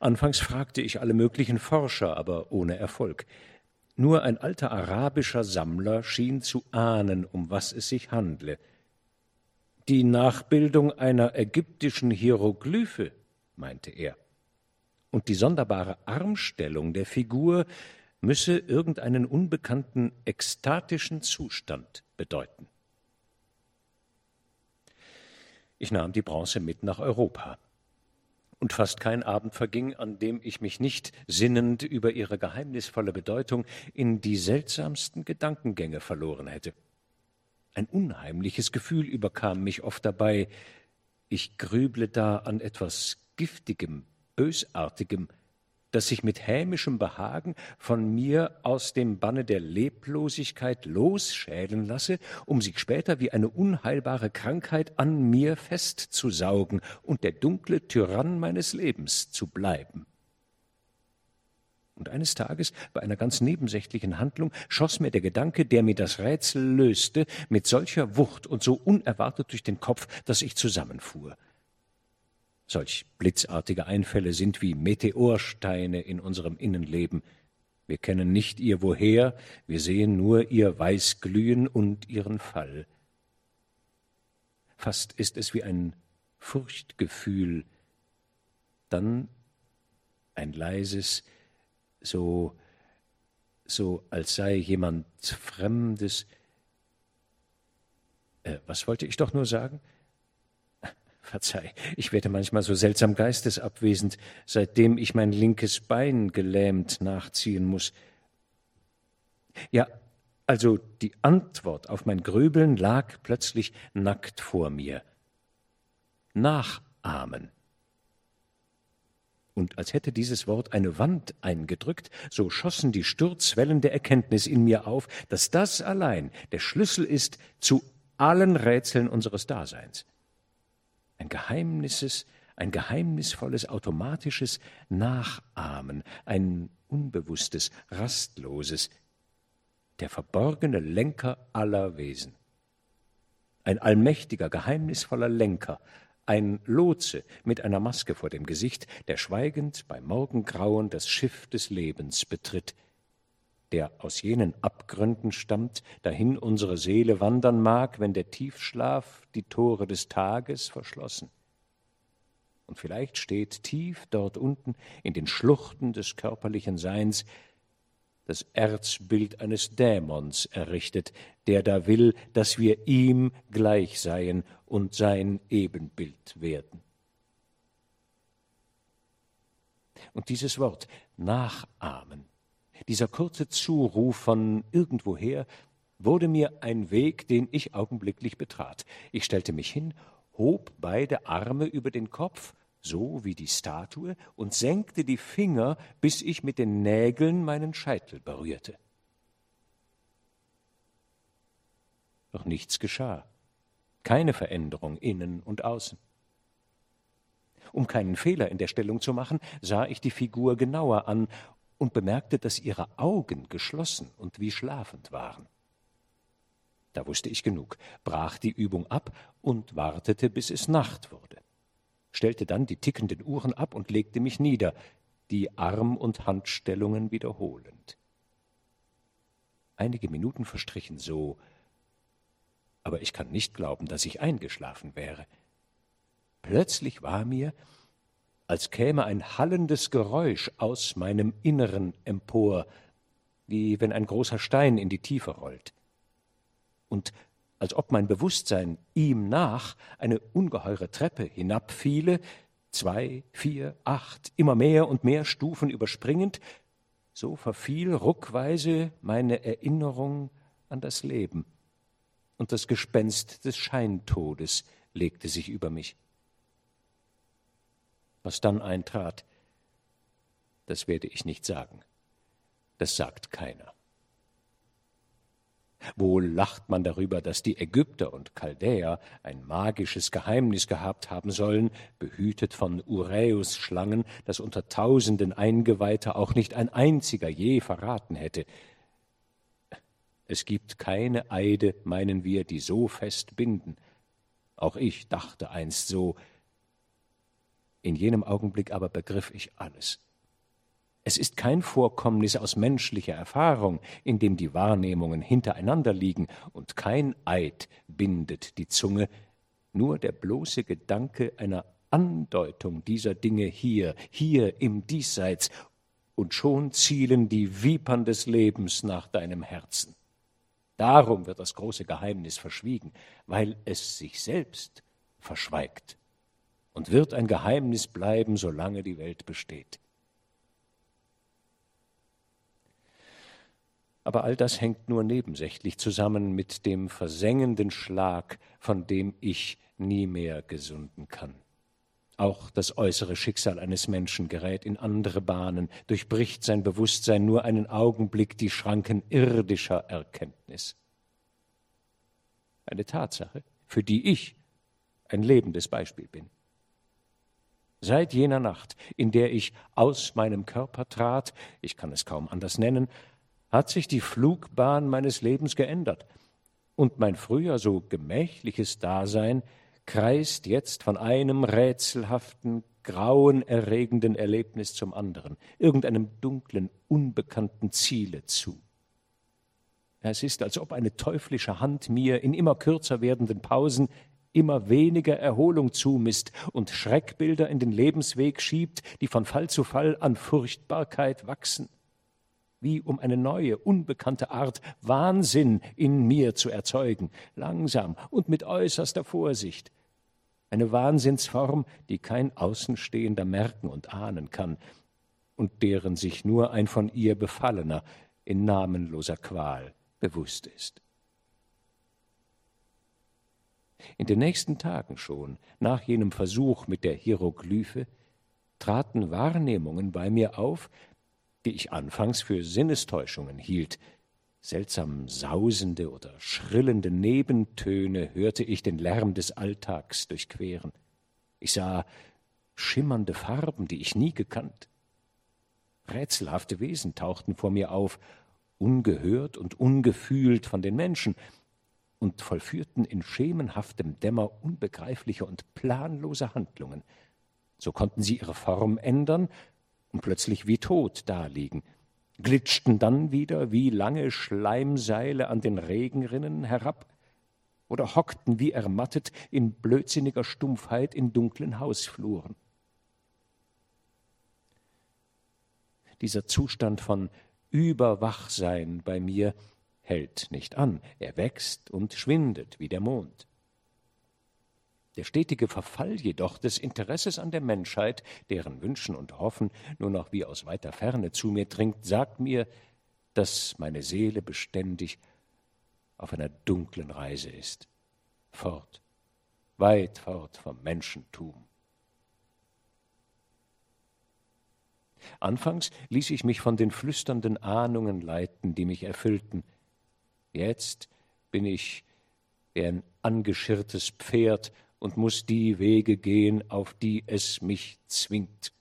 Anfangs fragte ich alle möglichen Forscher, aber ohne Erfolg. Nur ein alter arabischer Sammler schien zu ahnen, um was es sich handle, die Nachbildung einer ägyptischen Hieroglyphe, meinte er. Und die sonderbare Armstellung der Figur müsse irgendeinen unbekannten ekstatischen Zustand bedeuten. Ich nahm die Bronze mit nach Europa. Und fast kein Abend verging, an dem ich mich nicht sinnend über ihre geheimnisvolle Bedeutung in die seltsamsten Gedankengänge verloren hätte. Ein unheimliches Gefühl überkam mich oft dabei. Ich grüble da an etwas Giftigem, Bösartigem, das sich mit hämischem Behagen von mir aus dem Banne der Leblosigkeit losschälen lasse, um sich später wie eine unheilbare Krankheit an mir festzusaugen und der dunkle Tyrann meines Lebens zu bleiben. Und eines Tages, bei einer ganz nebensächlichen Handlung, schoss mir der Gedanke, der mir das Rätsel löste, mit solcher Wucht und so unerwartet durch den Kopf, dass ich zusammenfuhr. Solch blitzartige Einfälle sind wie Meteorsteine in unserem Innenleben. Wir kennen nicht ihr Woher, wir sehen nur ihr Weißglühen und ihren Fall. Fast ist es wie ein Furchtgefühl, dann ein leises, so, so als sei jemand Fremdes. Äh, was wollte ich doch nur sagen? Verzeih, ich werde manchmal so seltsam geistesabwesend, seitdem ich mein linkes Bein gelähmt nachziehen muss. Ja, Also die Antwort auf mein Grübeln lag plötzlich nackt vor mir. Nachahmen. Und als hätte dieses Wort eine Wand eingedrückt, so schossen die Sturzwellen der Erkenntnis in mir auf, dass das allein der Schlüssel ist zu allen Rätseln unseres Daseins. Ein geheimnisses, ein geheimnisvolles, automatisches Nachahmen, ein unbewusstes, rastloses, der verborgene Lenker aller Wesen. Ein allmächtiger, geheimnisvoller Lenker, ein Lotse mit einer Maske vor dem Gesicht, der schweigend bei Morgengrauen das Schiff des Lebens betritt, der aus jenen Abgründen stammt, dahin unsere Seele wandern mag, wenn der Tiefschlaf die Tore des Tages verschlossen. Und vielleicht steht tief dort unten in den Schluchten des körperlichen Seins das Erzbild eines Dämons errichtet, der da will, dass wir ihm gleich seien und sein Ebenbild werden. Und dieses Wort nachahmen, dieser kurze Zuruf von irgendwoher, wurde mir ein Weg, den ich augenblicklich betrat. Ich stellte mich hin, hob beide Arme über den Kopf so wie die Statue, und senkte die Finger, bis ich mit den Nägeln meinen Scheitel berührte. Doch nichts geschah, keine Veränderung innen und außen. Um keinen Fehler in der Stellung zu machen, sah ich die Figur genauer an und bemerkte, dass ihre Augen geschlossen und wie schlafend waren. Da wusste ich genug, brach die Übung ab und wartete, bis es Nacht wurde stellte dann die tickenden Uhren ab und legte mich nieder, die Arm- und Handstellungen wiederholend. Einige Minuten verstrichen so, aber ich kann nicht glauben, dass ich eingeschlafen wäre. Plötzlich war mir, als käme ein hallendes Geräusch aus meinem Inneren empor, wie wenn ein großer Stein in die Tiefe rollt. Und als ob mein Bewusstsein ihm nach eine ungeheure Treppe hinabfiele, zwei, vier, acht, immer mehr und mehr Stufen überspringend, so verfiel ruckweise meine Erinnerung an das Leben, und das Gespenst des Scheintodes legte sich über mich. Was dann eintrat, das werde ich nicht sagen. Das sagt keiner. Wohl lacht man darüber, dass die Ägypter und Chaldäer ein magisches Geheimnis gehabt haben sollen, behütet von Uräus-Schlangen, das unter tausenden Eingeweihter auch nicht ein einziger je verraten hätte. Es gibt keine Eide, meinen wir, die so fest binden. Auch ich dachte einst so. In jenem Augenblick aber begriff ich alles. Es ist kein Vorkommnis aus menschlicher Erfahrung, in dem die Wahrnehmungen hintereinander liegen, und kein Eid bindet die Zunge, nur der bloße Gedanke einer Andeutung dieser Dinge hier, hier im Diesseits, und schon zielen die Vipern des Lebens nach deinem Herzen. Darum wird das große Geheimnis verschwiegen, weil es sich selbst verschweigt und wird ein Geheimnis bleiben, solange die Welt besteht. Aber all das hängt nur nebensächlich zusammen mit dem versengenden Schlag, von dem ich nie mehr gesunden kann. Auch das äußere Schicksal eines Menschen gerät in andere Bahnen, durchbricht sein Bewusstsein nur einen Augenblick die Schranken irdischer Erkenntnis. Eine Tatsache, für die ich ein lebendes Beispiel bin. Seit jener Nacht, in der ich aus meinem Körper trat, ich kann es kaum anders nennen, hat sich die Flugbahn meines Lebens geändert, und mein früher so gemächliches Dasein kreist jetzt von einem rätselhaften, grauenerregenden Erlebnis zum anderen, irgendeinem dunklen, unbekannten Ziele zu. Es ist, als ob eine teuflische Hand mir in immer kürzer werdenden Pausen immer weniger Erholung zumisst und Schreckbilder in den Lebensweg schiebt, die von Fall zu Fall an Furchtbarkeit wachsen wie um eine neue, unbekannte Art Wahnsinn in mir zu erzeugen, langsam und mit äußerster Vorsicht. Eine Wahnsinnsform, die kein Außenstehender merken und ahnen kann und deren sich nur ein von ihr Befallener in namenloser Qual bewusst ist. In den nächsten Tagen schon, nach jenem Versuch mit der Hieroglyphe, traten Wahrnehmungen bei mir auf, die ich anfangs für Sinnestäuschungen hielt. Seltsam sausende oder schrillende Nebentöne hörte ich den Lärm des Alltags durchqueren. Ich sah schimmernde Farben, die ich nie gekannt. Rätselhafte Wesen tauchten vor mir auf, ungehört und ungefühlt von den Menschen, und vollführten in schemenhaftem Dämmer unbegreifliche und planlose Handlungen. So konnten sie ihre Form ändern und plötzlich wie tot daliegen, glitschten dann wieder wie lange Schleimseile an den Regenrinnen herab oder hockten wie ermattet in blödsinniger Stumpfheit in dunklen Hausfluren. Dieser Zustand von Überwachsein bei mir hält nicht an, er wächst und schwindet wie der Mond. Der stetige Verfall jedoch des Interesses an der Menschheit, deren Wünschen und Hoffen nur noch wie aus weiter Ferne zu mir dringt, sagt mir, dass meine Seele beständig auf einer dunklen Reise ist, fort, weit fort vom Menschentum. Anfangs ließ ich mich von den flüsternden Ahnungen leiten, die mich erfüllten, Jetzt bin ich wie ein angeschirrtes Pferd und muss die Wege gehen, auf die es mich zwingt.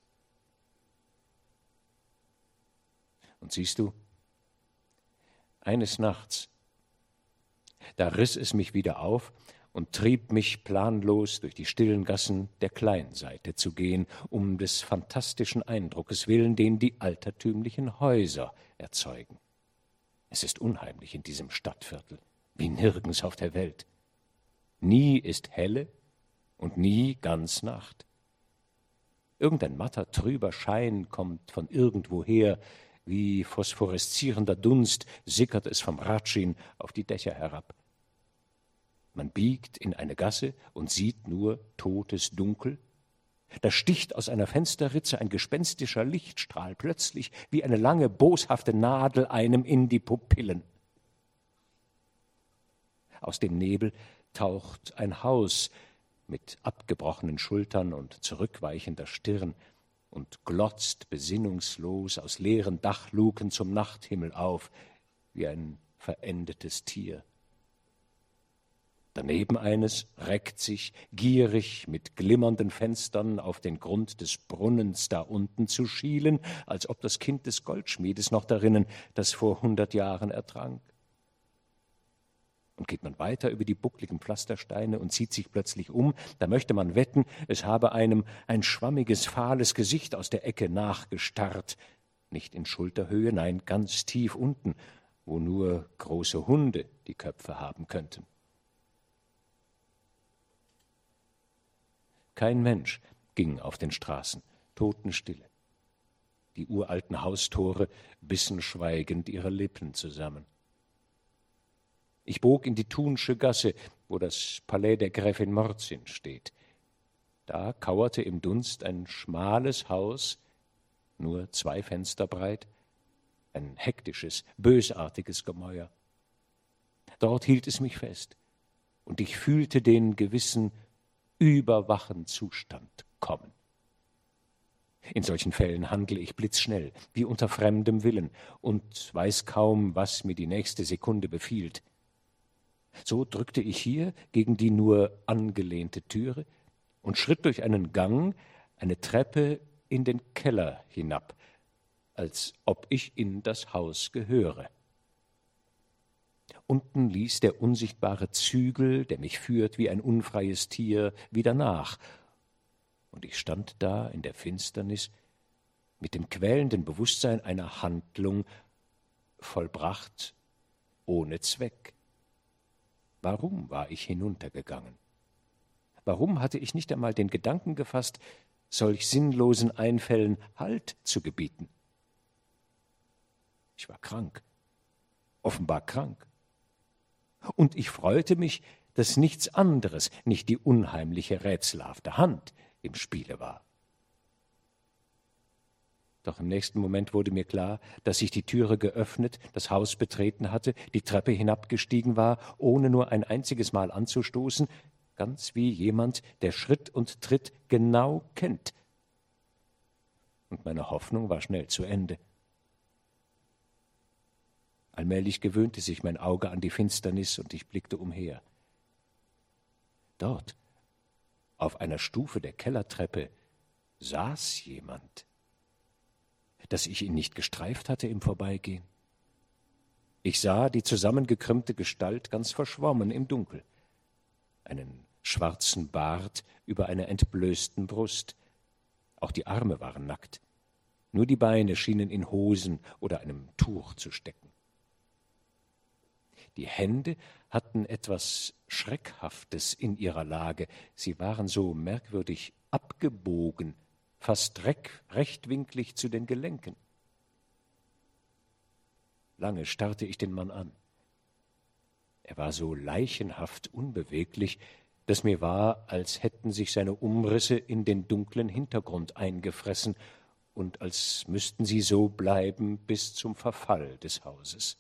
Und siehst du, eines Nachts, da riss es mich wieder auf und trieb mich planlos durch die stillen Gassen der Kleinseite zu gehen, um des fantastischen Eindruckes willen, den die altertümlichen Häuser erzeugen. Es ist unheimlich in diesem Stadtviertel, wie nirgends auf der Welt. Nie ist helle und nie ganz Nacht. Irgendein matter, trüber Schein kommt von irgendwoher, wie phosphoreszierender Dunst sickert es vom Ratschin auf die Dächer herab. Man biegt in eine Gasse und sieht nur totes Dunkel, da sticht aus einer Fensterritze ein gespenstischer Lichtstrahl plötzlich wie eine lange, boshafte Nadel einem in die Pupillen. Aus dem Nebel taucht ein Haus mit abgebrochenen Schultern und zurückweichender Stirn und glotzt besinnungslos aus leeren Dachluken zum Nachthimmel auf, wie ein verendetes Tier. Daneben eines reckt sich, gierig mit glimmernden Fenstern auf den Grund des Brunnens da unten zu schielen, als ob das Kind des Goldschmiedes noch darinnen, das vor hundert Jahren ertrank. Und geht man weiter über die buckligen Pflastersteine und zieht sich plötzlich um, da möchte man wetten, es habe einem ein schwammiges, fahles Gesicht aus der Ecke nachgestarrt, nicht in Schulterhöhe, nein, ganz tief unten, wo nur große Hunde die Köpfe haben könnten. Kein Mensch ging auf den Straßen, Totenstille. Die uralten Haustore bissen schweigend ihre Lippen zusammen. Ich bog in die Thunsche Gasse, wo das Palais der Gräfin Morzin steht. Da kauerte im Dunst ein schmales Haus, nur zwei Fenster breit, ein hektisches, bösartiges Gemäuer. Dort hielt es mich fest, und ich fühlte den gewissen überwachen Zustand kommen. In solchen Fällen handle ich blitzschnell, wie unter fremdem Willen, und weiß kaum, was mir die nächste Sekunde befiehlt. So drückte ich hier gegen die nur angelehnte Türe und schritt durch einen Gang, eine Treppe in den Keller hinab, als ob ich in das Haus gehöre. Unten ließ der unsichtbare Zügel, der mich führt wie ein unfreies Tier, wieder nach. Und ich stand da in der Finsternis mit dem quälenden Bewusstsein einer Handlung vollbracht ohne Zweck. Warum war ich hinuntergegangen? Warum hatte ich nicht einmal den Gedanken gefasst, solch sinnlosen Einfällen Halt zu gebieten? Ich war krank, offenbar krank und ich freute mich, dass nichts anderes, nicht die unheimliche rätselhafte Hand im Spiele war. Doch im nächsten Moment wurde mir klar, dass ich die Türe geöffnet, das Haus betreten hatte, die Treppe hinabgestiegen war, ohne nur ein einziges Mal anzustoßen, ganz wie jemand, der Schritt und Tritt genau kennt. Und meine Hoffnung war schnell zu Ende. Allmählich gewöhnte sich mein Auge an die Finsternis und ich blickte umher. Dort, auf einer Stufe der Kellertreppe, saß jemand dass ich ihn nicht gestreift hatte im Vorbeigehen. Ich sah die zusammengekrümmte Gestalt ganz verschwommen im Dunkel, einen schwarzen Bart über einer entblößten Brust. Auch die Arme waren nackt. Nur die Beine schienen in Hosen oder einem Tuch zu stecken. Die Hände hatten etwas Schreckhaftes in ihrer Lage. Sie waren so merkwürdig abgebogen, fast rechtwinklig zu den Gelenken. Lange starrte ich den Mann an. Er war so leichenhaft unbeweglich, dass mir war, als hätten sich seine Umrisse in den dunklen Hintergrund eingefressen und als müssten sie so bleiben bis zum Verfall des Hauses.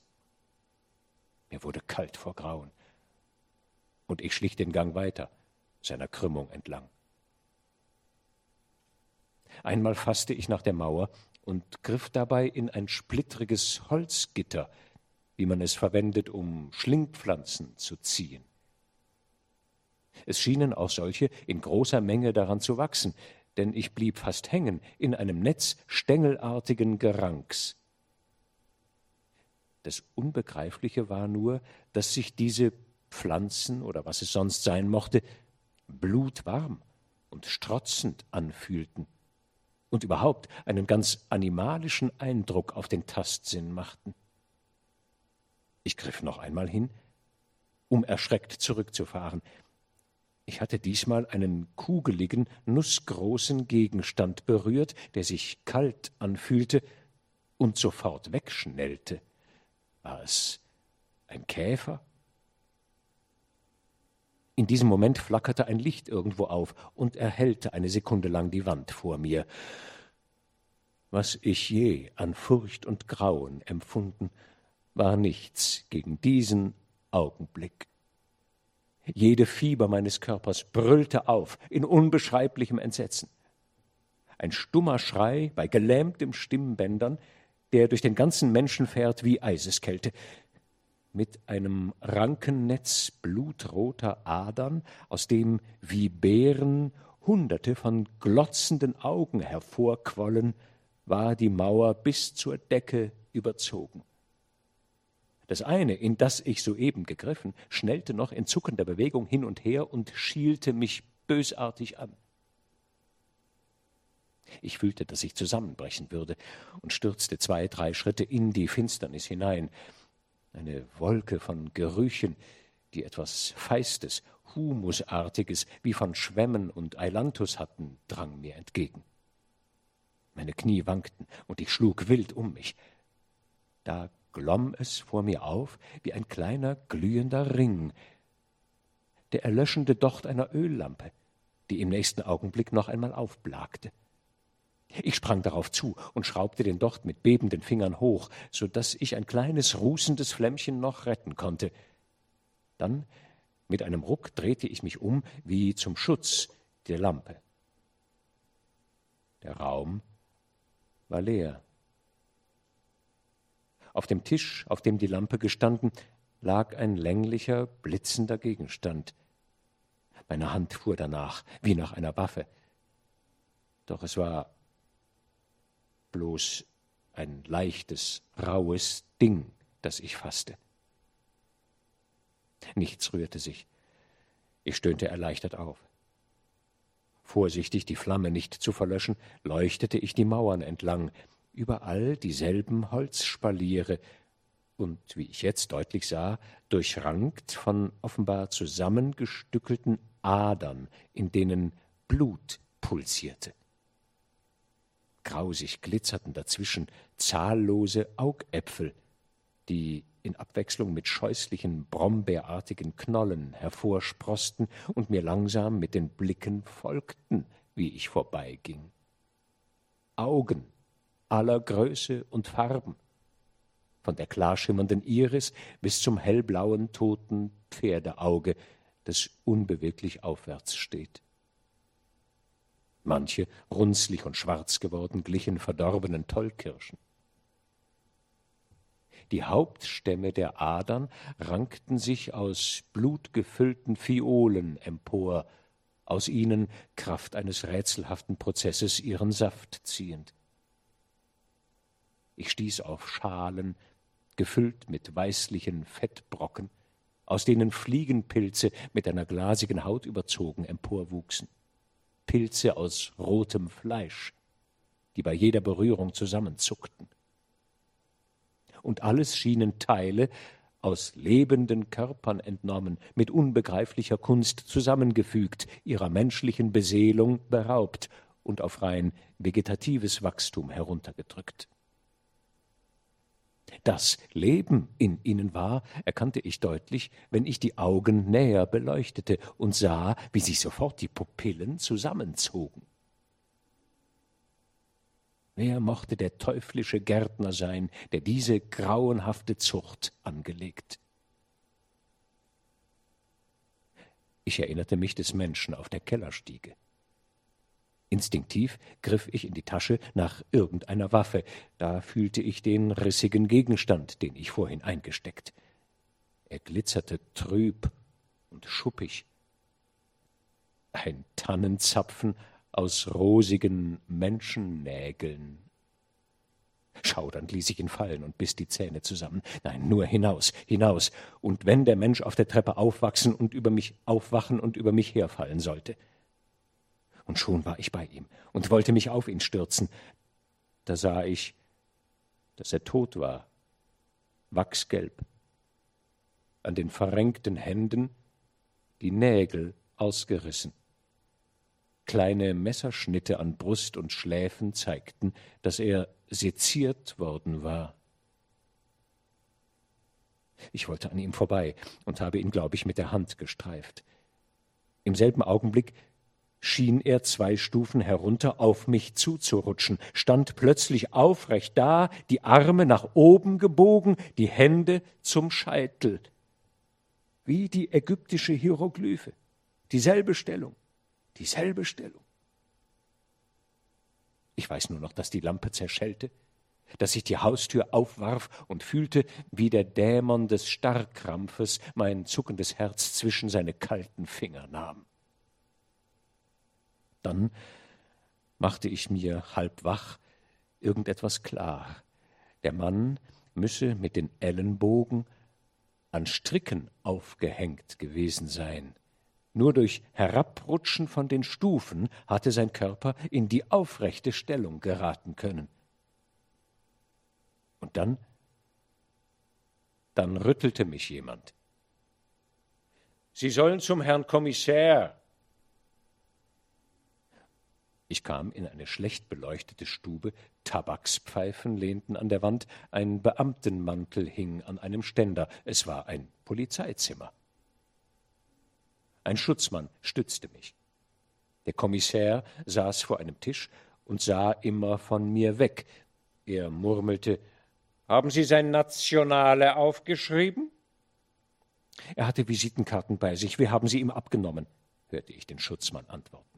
Mir wurde kalt vor Grauen, und ich schlich den Gang weiter, seiner Krümmung entlang. Einmal fasste ich nach der Mauer und griff dabei in ein splittriges Holzgitter, wie man es verwendet, um Schlingpflanzen zu ziehen. Es schienen auch solche in großer Menge daran zu wachsen, denn ich blieb fast hängen in einem Netz stängelartigen Geranks. Das Unbegreifliche war nur, dass sich diese Pflanzen oder was es sonst sein mochte, blutwarm und strotzend anfühlten und überhaupt einen ganz animalischen Eindruck auf den Tastsinn machten. Ich griff noch einmal hin, um erschreckt zurückzufahren. Ich hatte diesmal einen kugeligen, nussgroßen Gegenstand berührt, der sich kalt anfühlte und sofort wegschnellte. War es ein Käfer? In diesem Moment flackerte ein Licht irgendwo auf und erhellte eine Sekunde lang die Wand vor mir. Was ich je an Furcht und Grauen empfunden, war nichts gegen diesen Augenblick. Jede Fieber meines Körpers brüllte auf in unbeschreiblichem Entsetzen. Ein stummer Schrei bei gelähmtem Stimmbändern, der durch den ganzen Menschen fährt wie Eiseskälte mit einem Rankennetz blutroter Adern, aus dem wie Beeren Hunderte von glotzenden Augen hervorquollen, war die Mauer bis zur Decke überzogen. Das eine, in das ich soeben gegriffen, schnellte noch in zuckender Bewegung hin und her und schielte mich bösartig an. Ich fühlte, dass ich zusammenbrechen würde und stürzte zwei, drei Schritte in die Finsternis hinein eine Wolke von Gerüchen, die etwas Feistes, Humusartiges, wie von Schwämmen und Eilanthus hatten, drang mir entgegen. Meine Knie wankten und ich schlug wild um mich. Da glomm es vor mir auf wie ein kleiner glühender Ring, der erlöschende Docht einer Öllampe, die im nächsten Augenblick noch einmal aufblakte. Ich sprang darauf zu und schraubte den Docht mit bebenden Fingern hoch, so dass ich ein kleines rußendes Flämmchen noch retten konnte. Dann, mit einem Ruck, drehte ich mich um, wie zum Schutz der Lampe. Der Raum war leer. Auf dem Tisch, auf dem die Lampe gestanden, lag ein länglicher, blitzender Gegenstand. Meine Hand fuhr danach, wie nach einer Waffe. Doch es war bloß ein leichtes, raues Ding, das ich fasste. Nichts rührte sich. Ich stöhnte erleichtert auf. Vorsichtig, die Flamme nicht zu verlöschen, leuchtete ich die Mauern entlang, überall dieselben Holzspaliere, und wie ich jetzt deutlich sah, durchrankt von offenbar zusammengestückelten Adern, in denen Blut pulsierte. Grausig glitzerten dazwischen zahllose Augäpfel, die in Abwechslung mit scheußlichen brombeerartigen Knollen hervorsproßten und mir langsam mit den Blicken folgten, wie ich vorbeiging. Augen aller Größe und Farben, von der klarschimmernden Iris bis zum hellblauen, toten Pferdeauge, das unbeweglich aufwärts steht. Manche, runzlig und schwarz geworden, glichen verdorbenen Tollkirschen. Die Hauptstämme der Adern rankten sich aus blutgefüllten Phiolen empor, aus ihnen, Kraft eines rätselhaften Prozesses, ihren Saft ziehend. Ich stieß auf Schalen, gefüllt mit weißlichen Fettbrocken, aus denen Fliegenpilze mit einer glasigen Haut überzogen emporwuchsen. Pilze aus rotem Fleisch, die bei jeder Berührung zusammenzuckten und alles schienen Teile aus lebenden Körpern entnommen, mit unbegreiflicher Kunst zusammengefügt, ihrer menschlichen Beseelung beraubt und auf rein vegetatives Wachstum heruntergedrückt. Das Leben in ihnen war, erkannte ich deutlich, wenn ich die Augen näher beleuchtete und sah, wie sich sofort die Pupillen zusammenzogen. Wer mochte der teuflische Gärtner sein, der diese grauenhafte Zucht angelegt? Ich erinnerte mich des Menschen auf der Kellerstiege. Instinktiv griff ich in die Tasche nach irgendeiner Waffe, da fühlte ich den rissigen Gegenstand, den ich vorhin eingesteckt. Er glitzerte trüb und schuppig. Ein Tannenzapfen aus rosigen Menschennägeln. Schaudernd ließ ich ihn fallen und biss die Zähne zusammen. Nein, nur hinaus, hinaus. Und wenn der Mensch auf der Treppe aufwachsen und über mich aufwachen und über mich herfallen sollte. Und schon war ich bei ihm und wollte mich auf ihn stürzen. Da sah ich, dass er tot war, wachsgelb. An den verrenkten Händen die Nägel ausgerissen. Kleine Messerschnitte an Brust und Schläfen zeigten, dass er seziert worden war. Ich wollte an ihm vorbei und habe ihn, glaube ich, mit der Hand gestreift. Im selben Augenblick schien er zwei Stufen herunter auf mich zuzurutschen, stand plötzlich aufrecht da, die Arme nach oben gebogen, die Hände zum Scheitel, wie die ägyptische Hieroglyphe, dieselbe Stellung dieselbe Stellung. Ich weiß nur noch, dass die Lampe zerschellte, dass ich die Haustür aufwarf und fühlte, wie der Dämon des Starrkrampfes mein zuckendes Herz zwischen seine kalten Finger nahm. Dann machte ich mir halb wach irgendetwas klar. Der Mann müsse mit den Ellenbogen an Stricken aufgehängt gewesen sein. Nur durch Herabrutschen von den Stufen hatte sein Körper in die aufrechte Stellung geraten können. Und dann, dann rüttelte mich jemand. Sie sollen zum Herrn Kommissär. Ich kam in eine schlecht beleuchtete Stube, Tabakspfeifen lehnten an der Wand, ein Beamtenmantel hing an einem Ständer, es war ein Polizeizimmer. Ein Schutzmann stützte mich. Der Kommissär saß vor einem Tisch und sah immer von mir weg. Er murmelte Haben Sie sein Nationale aufgeschrieben? Er hatte Visitenkarten bei sich. Wir haben sie ihm abgenommen, hörte ich den Schutzmann antworten.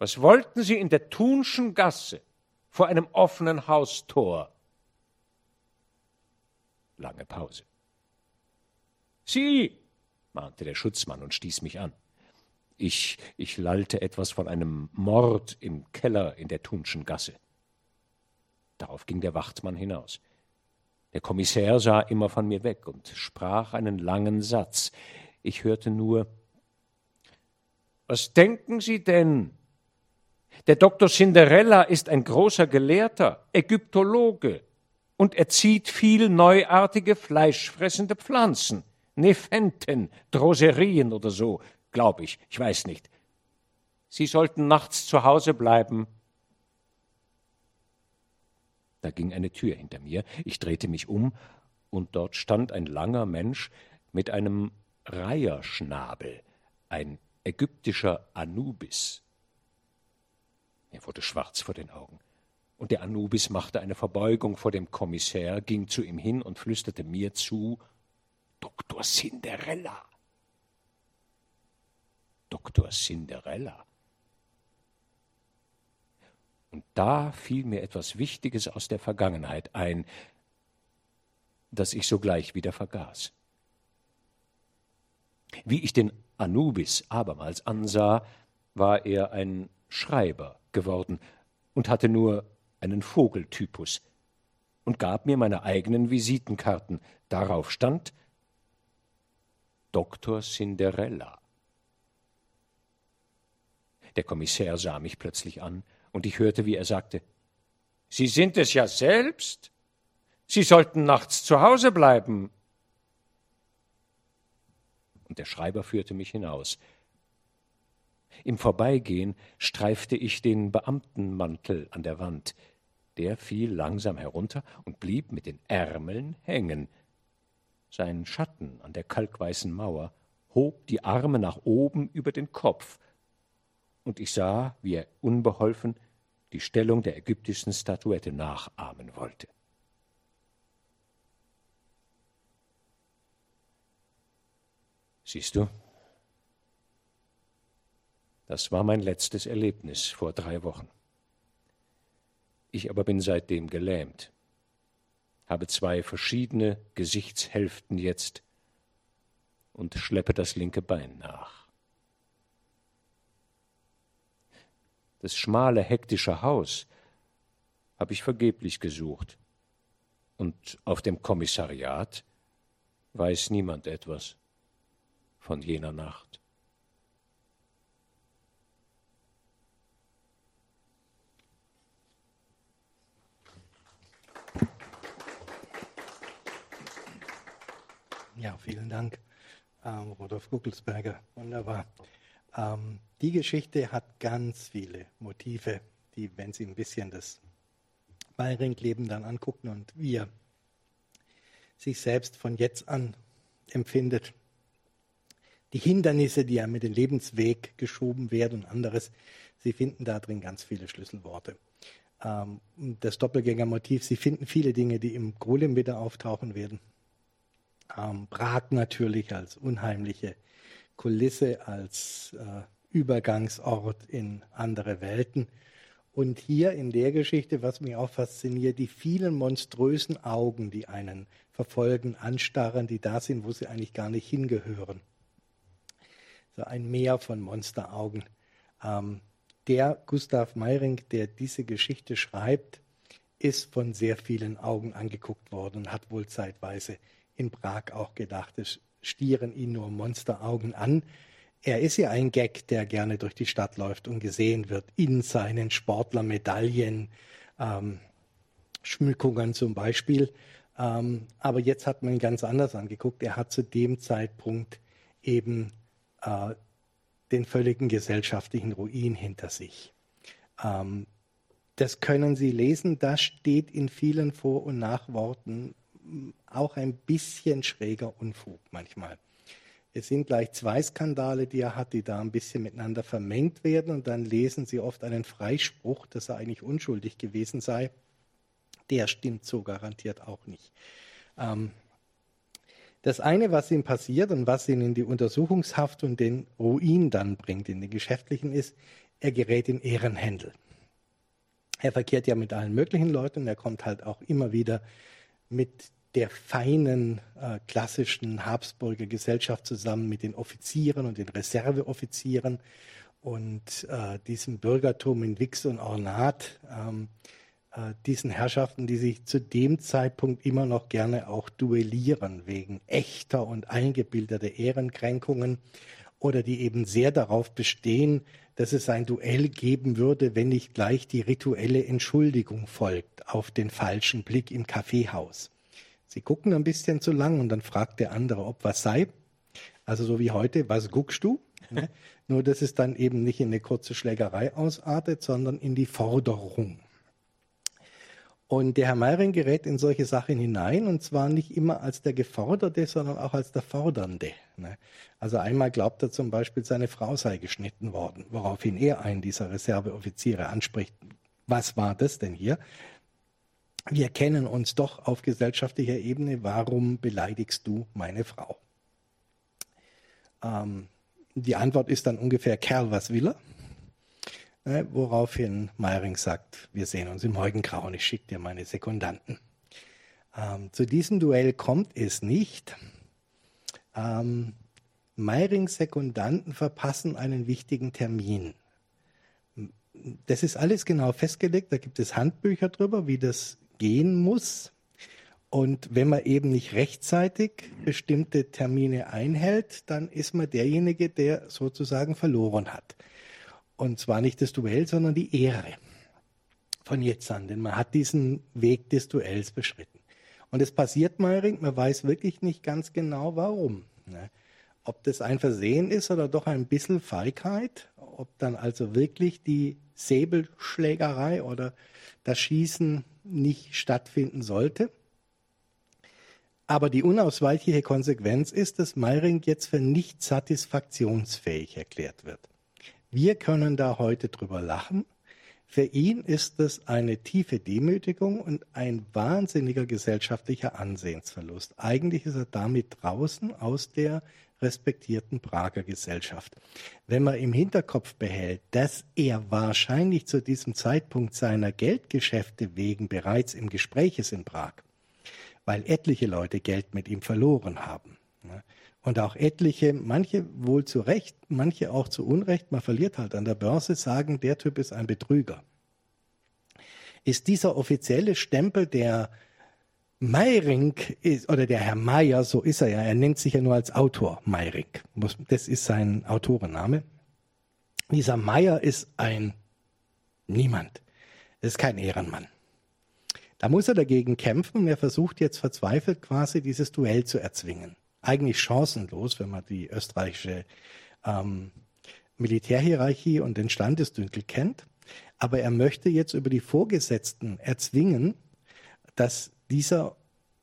Was wollten Sie in der Thunschen Gasse vor einem offenen Haustor? Lange Pause. Sie, mahnte der Schutzmann und stieß mich an. Ich, ich lallte etwas von einem Mord im Keller in der Thunschen Gasse. Darauf ging der Wachtmann hinaus. Der Kommissär sah immer von mir weg und sprach einen langen Satz. Ich hörte nur Was denken Sie denn? Der Doktor Cinderella ist ein großer Gelehrter, Ägyptologe, und er zieht viel neuartige fleischfressende Pflanzen. Nephenten, Droserien oder so, glaube ich, ich weiß nicht. Sie sollten nachts zu Hause bleiben. Da ging eine Tür hinter mir, ich drehte mich um, und dort stand ein langer Mensch mit einem Reiherschnabel, ein ägyptischer Anubis. Er wurde schwarz vor den Augen Und der Anubis machte eine Verbeugung vor dem Kommissär, ging zu ihm hin und flüsterte mir zu Dr. Cinderella. Dr. Cinderella. Und da fiel mir etwas Wichtiges aus der Vergangenheit ein, das ich sogleich wieder vergaß. Wie ich den Anubis abermals ansah, war er ein Schreiber geworden und hatte nur einen Vogeltypus und gab mir meine eigenen Visitenkarten. Darauf stand Dr. Cinderella. Der Kommissär sah mich plötzlich an, und ich hörte, wie er sagte Sie sind es ja selbst. Sie sollten nachts zu Hause bleiben. Und der Schreiber führte mich hinaus. Im Vorbeigehen streifte ich den Beamtenmantel an der Wand. Der fiel langsam herunter und blieb mit den Ärmeln hängen. Sein Schatten an der kalkweißen Mauer hob die Arme nach oben über den Kopf, und ich sah, wie er unbeholfen die Stellung der ägyptischen Statuette nachahmen wollte. Siehst du, das war mein letztes Erlebnis vor drei Wochen. Ich aber bin seitdem gelähmt, habe zwei verschiedene Gesichtshälften jetzt und schleppe das linke Bein nach. Das schmale, hektische Haus habe ich vergeblich gesucht, und auf dem Kommissariat weiß niemand etwas von jener Nacht. Ja, vielen Dank, ähm, Rudolf Guckelsberger. Wunderbar. Ähm, die Geschichte hat ganz viele Motive, die, wenn Sie ein bisschen das Bayring-Leben dann angucken und wie er sich selbst von jetzt an empfindet, die Hindernisse, die einem mit dem Lebensweg geschoben werden und anderes, Sie finden da drin ganz viele Schlüsselworte. Ähm, das Doppelgängermotiv, Sie finden viele Dinge, die im Golem wieder auftauchen werden. Ähm, Prag natürlich als unheimliche Kulisse, als äh, Übergangsort in andere Welten. Und hier in der Geschichte, was mich auch fasziniert, die vielen monströsen Augen, die einen verfolgen, anstarren, die da sind, wo sie eigentlich gar nicht hingehören. So ein Meer von Monsteraugen. Ähm, der Gustav Meiring, der diese Geschichte schreibt, ist von sehr vielen Augen angeguckt worden und hat wohl zeitweise in Prag auch gedacht, es stieren ihn nur Monsteraugen an. Er ist ja ein Gag, der gerne durch die Stadt läuft und gesehen wird in seinen Sportlermedaillen, ähm, Schmückungen zum Beispiel. Ähm, aber jetzt hat man ihn ganz anders angeguckt. Er hat zu dem Zeitpunkt eben äh, den völligen gesellschaftlichen Ruin hinter sich. Ähm, das können Sie lesen, das steht in vielen Vor- und Nachworten auch ein bisschen schräger Unfug manchmal. Es sind gleich zwei Skandale, die er hat, die da ein bisschen miteinander vermengt werden und dann lesen sie oft einen Freispruch, dass er eigentlich unschuldig gewesen sei. Der stimmt so garantiert auch nicht. Ähm, das eine, was ihm passiert und was ihn in die Untersuchungshaft und den Ruin dann bringt, in den geschäftlichen, ist, er gerät in Ehrenhändel. Er verkehrt ja mit allen möglichen Leuten, er kommt halt auch immer wieder mit der feinen äh, klassischen Habsburger Gesellschaft zusammen mit den Offizieren und den Reserveoffizieren und äh, diesem Bürgertum in Wix und Ornat, ähm, äh, diesen Herrschaften, die sich zu dem Zeitpunkt immer noch gerne auch duellieren wegen echter und eingebildeter Ehrenkränkungen oder die eben sehr darauf bestehen, dass es ein Duell geben würde, wenn nicht gleich die rituelle Entschuldigung folgt auf den falschen Blick im Kaffeehaus. Sie gucken ein bisschen zu lang und dann fragt der andere, ob was sei. Also so wie heute, was guckst du? Ne? Nur, dass es dann eben nicht in eine kurze Schlägerei ausartet, sondern in die Forderung. Und der Herr Meiring gerät in solche Sachen hinein und zwar nicht immer als der Geforderte, sondern auch als der Fordernde. Ne? Also einmal glaubt er zum Beispiel, seine Frau sei geschnitten worden, woraufhin er einen dieser Reserveoffiziere anspricht. was war das denn hier? Wir kennen uns doch auf gesellschaftlicher Ebene. Warum beleidigst du meine Frau? Ähm, die Antwort ist dann ungefähr, Kerl, was will er? Äh, woraufhin Meiring sagt, wir sehen uns im Morgengrauen, ich schicke dir meine Sekundanten. Ähm, zu diesem Duell kommt es nicht. Ähm, Meirings Sekundanten verpassen einen wichtigen Termin. Das ist alles genau festgelegt, da gibt es Handbücher drüber, wie das gehen muss. Und wenn man eben nicht rechtzeitig bestimmte Termine einhält, dann ist man derjenige, der sozusagen verloren hat. Und zwar nicht das Duell, sondern die Ehre von jetzt an, denn man hat diesen Weg des Duells beschritten. Und es passiert Meiring, man weiß wirklich nicht ganz genau warum. Ne? Ob das ein Versehen ist oder doch ein bisschen Feigheit, ob dann also wirklich die Säbelschlägerei oder das Schießen nicht stattfinden sollte. Aber die unausweichliche Konsequenz ist, dass Meiring jetzt für nicht satisfaktionsfähig erklärt wird. Wir können da heute drüber lachen. Für ihn ist das eine tiefe Demütigung und ein wahnsinniger gesellschaftlicher Ansehensverlust. Eigentlich ist er damit draußen aus der respektierten Prager Gesellschaft. Wenn man im Hinterkopf behält, dass er wahrscheinlich zu diesem Zeitpunkt seiner Geldgeschäfte wegen bereits im Gespräch ist in Prag, weil etliche Leute Geld mit ihm verloren haben. Und auch etliche, manche wohl zu Recht, manche auch zu Unrecht, man verliert halt an der Börse, sagen, der Typ ist ein Betrüger. Ist dieser offizielle Stempel der Meiring ist, oder der Herr Meyer, so ist er ja, er nennt sich ja nur als Autor Meiring. Das ist sein Autorenname. Dieser Meyer ist ein Niemand. ist kein Ehrenmann. Da muss er dagegen kämpfen und er versucht jetzt verzweifelt quasi dieses Duell zu erzwingen. Eigentlich chancenlos, wenn man die österreichische ähm, Militärhierarchie und den Standesdünkel kennt. Aber er möchte jetzt über die Vorgesetzten erzwingen, dass dieser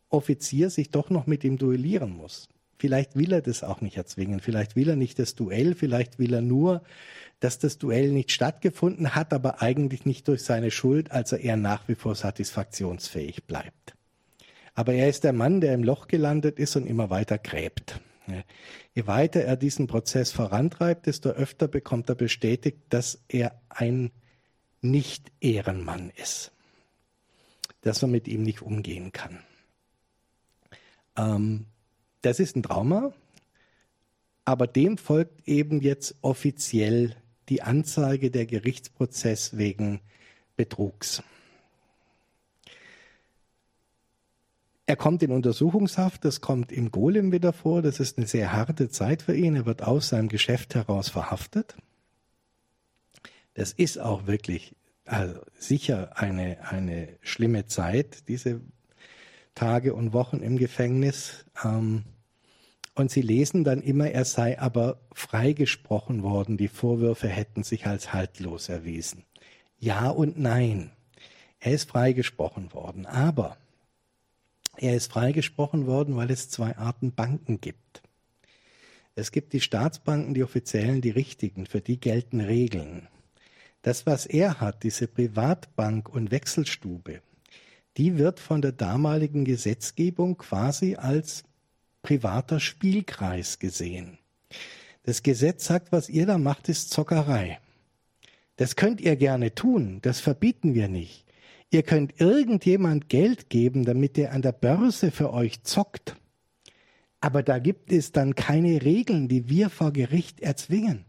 Offizier sich doch noch mit ihm duellieren muss. Vielleicht will er das auch nicht erzwingen, vielleicht will er nicht das Duell, vielleicht will er nur, dass das Duell nicht stattgefunden hat, aber eigentlich nicht durch seine Schuld, also er nach wie vor satisfaktionsfähig bleibt. Aber er ist der Mann, der im Loch gelandet ist und immer weiter gräbt. Je weiter er diesen Prozess vorantreibt, desto öfter bekommt er bestätigt, dass er ein Nicht-Ehrenmann ist, dass man mit ihm nicht umgehen kann. Ähm, das ist ein Trauma, aber dem folgt eben jetzt offiziell die Anzeige der Gerichtsprozess wegen Betrugs. Er kommt in Untersuchungshaft, das kommt im Golem wieder vor, das ist eine sehr harte Zeit für ihn, er wird aus seinem Geschäft heraus verhaftet. Das ist auch wirklich also sicher eine, eine schlimme Zeit, diese Tage und Wochen im Gefängnis. Ähm, und sie lesen dann immer, er sei aber freigesprochen worden, die Vorwürfe hätten sich als haltlos erwiesen. Ja und nein. Er ist freigesprochen worden, aber er ist freigesprochen worden, weil es zwei Arten Banken gibt. Es gibt die Staatsbanken, die offiziellen, die richtigen, für die gelten Regeln. Das, was er hat, diese Privatbank und Wechselstube, die wird von der damaligen Gesetzgebung quasi als privater Spielkreis gesehen. Das Gesetz sagt, was ihr da macht, ist Zockerei. Das könnt ihr gerne tun, das verbieten wir nicht. Ihr könnt irgendjemand Geld geben, damit er an der Börse für euch zockt. Aber da gibt es dann keine Regeln, die wir vor Gericht erzwingen.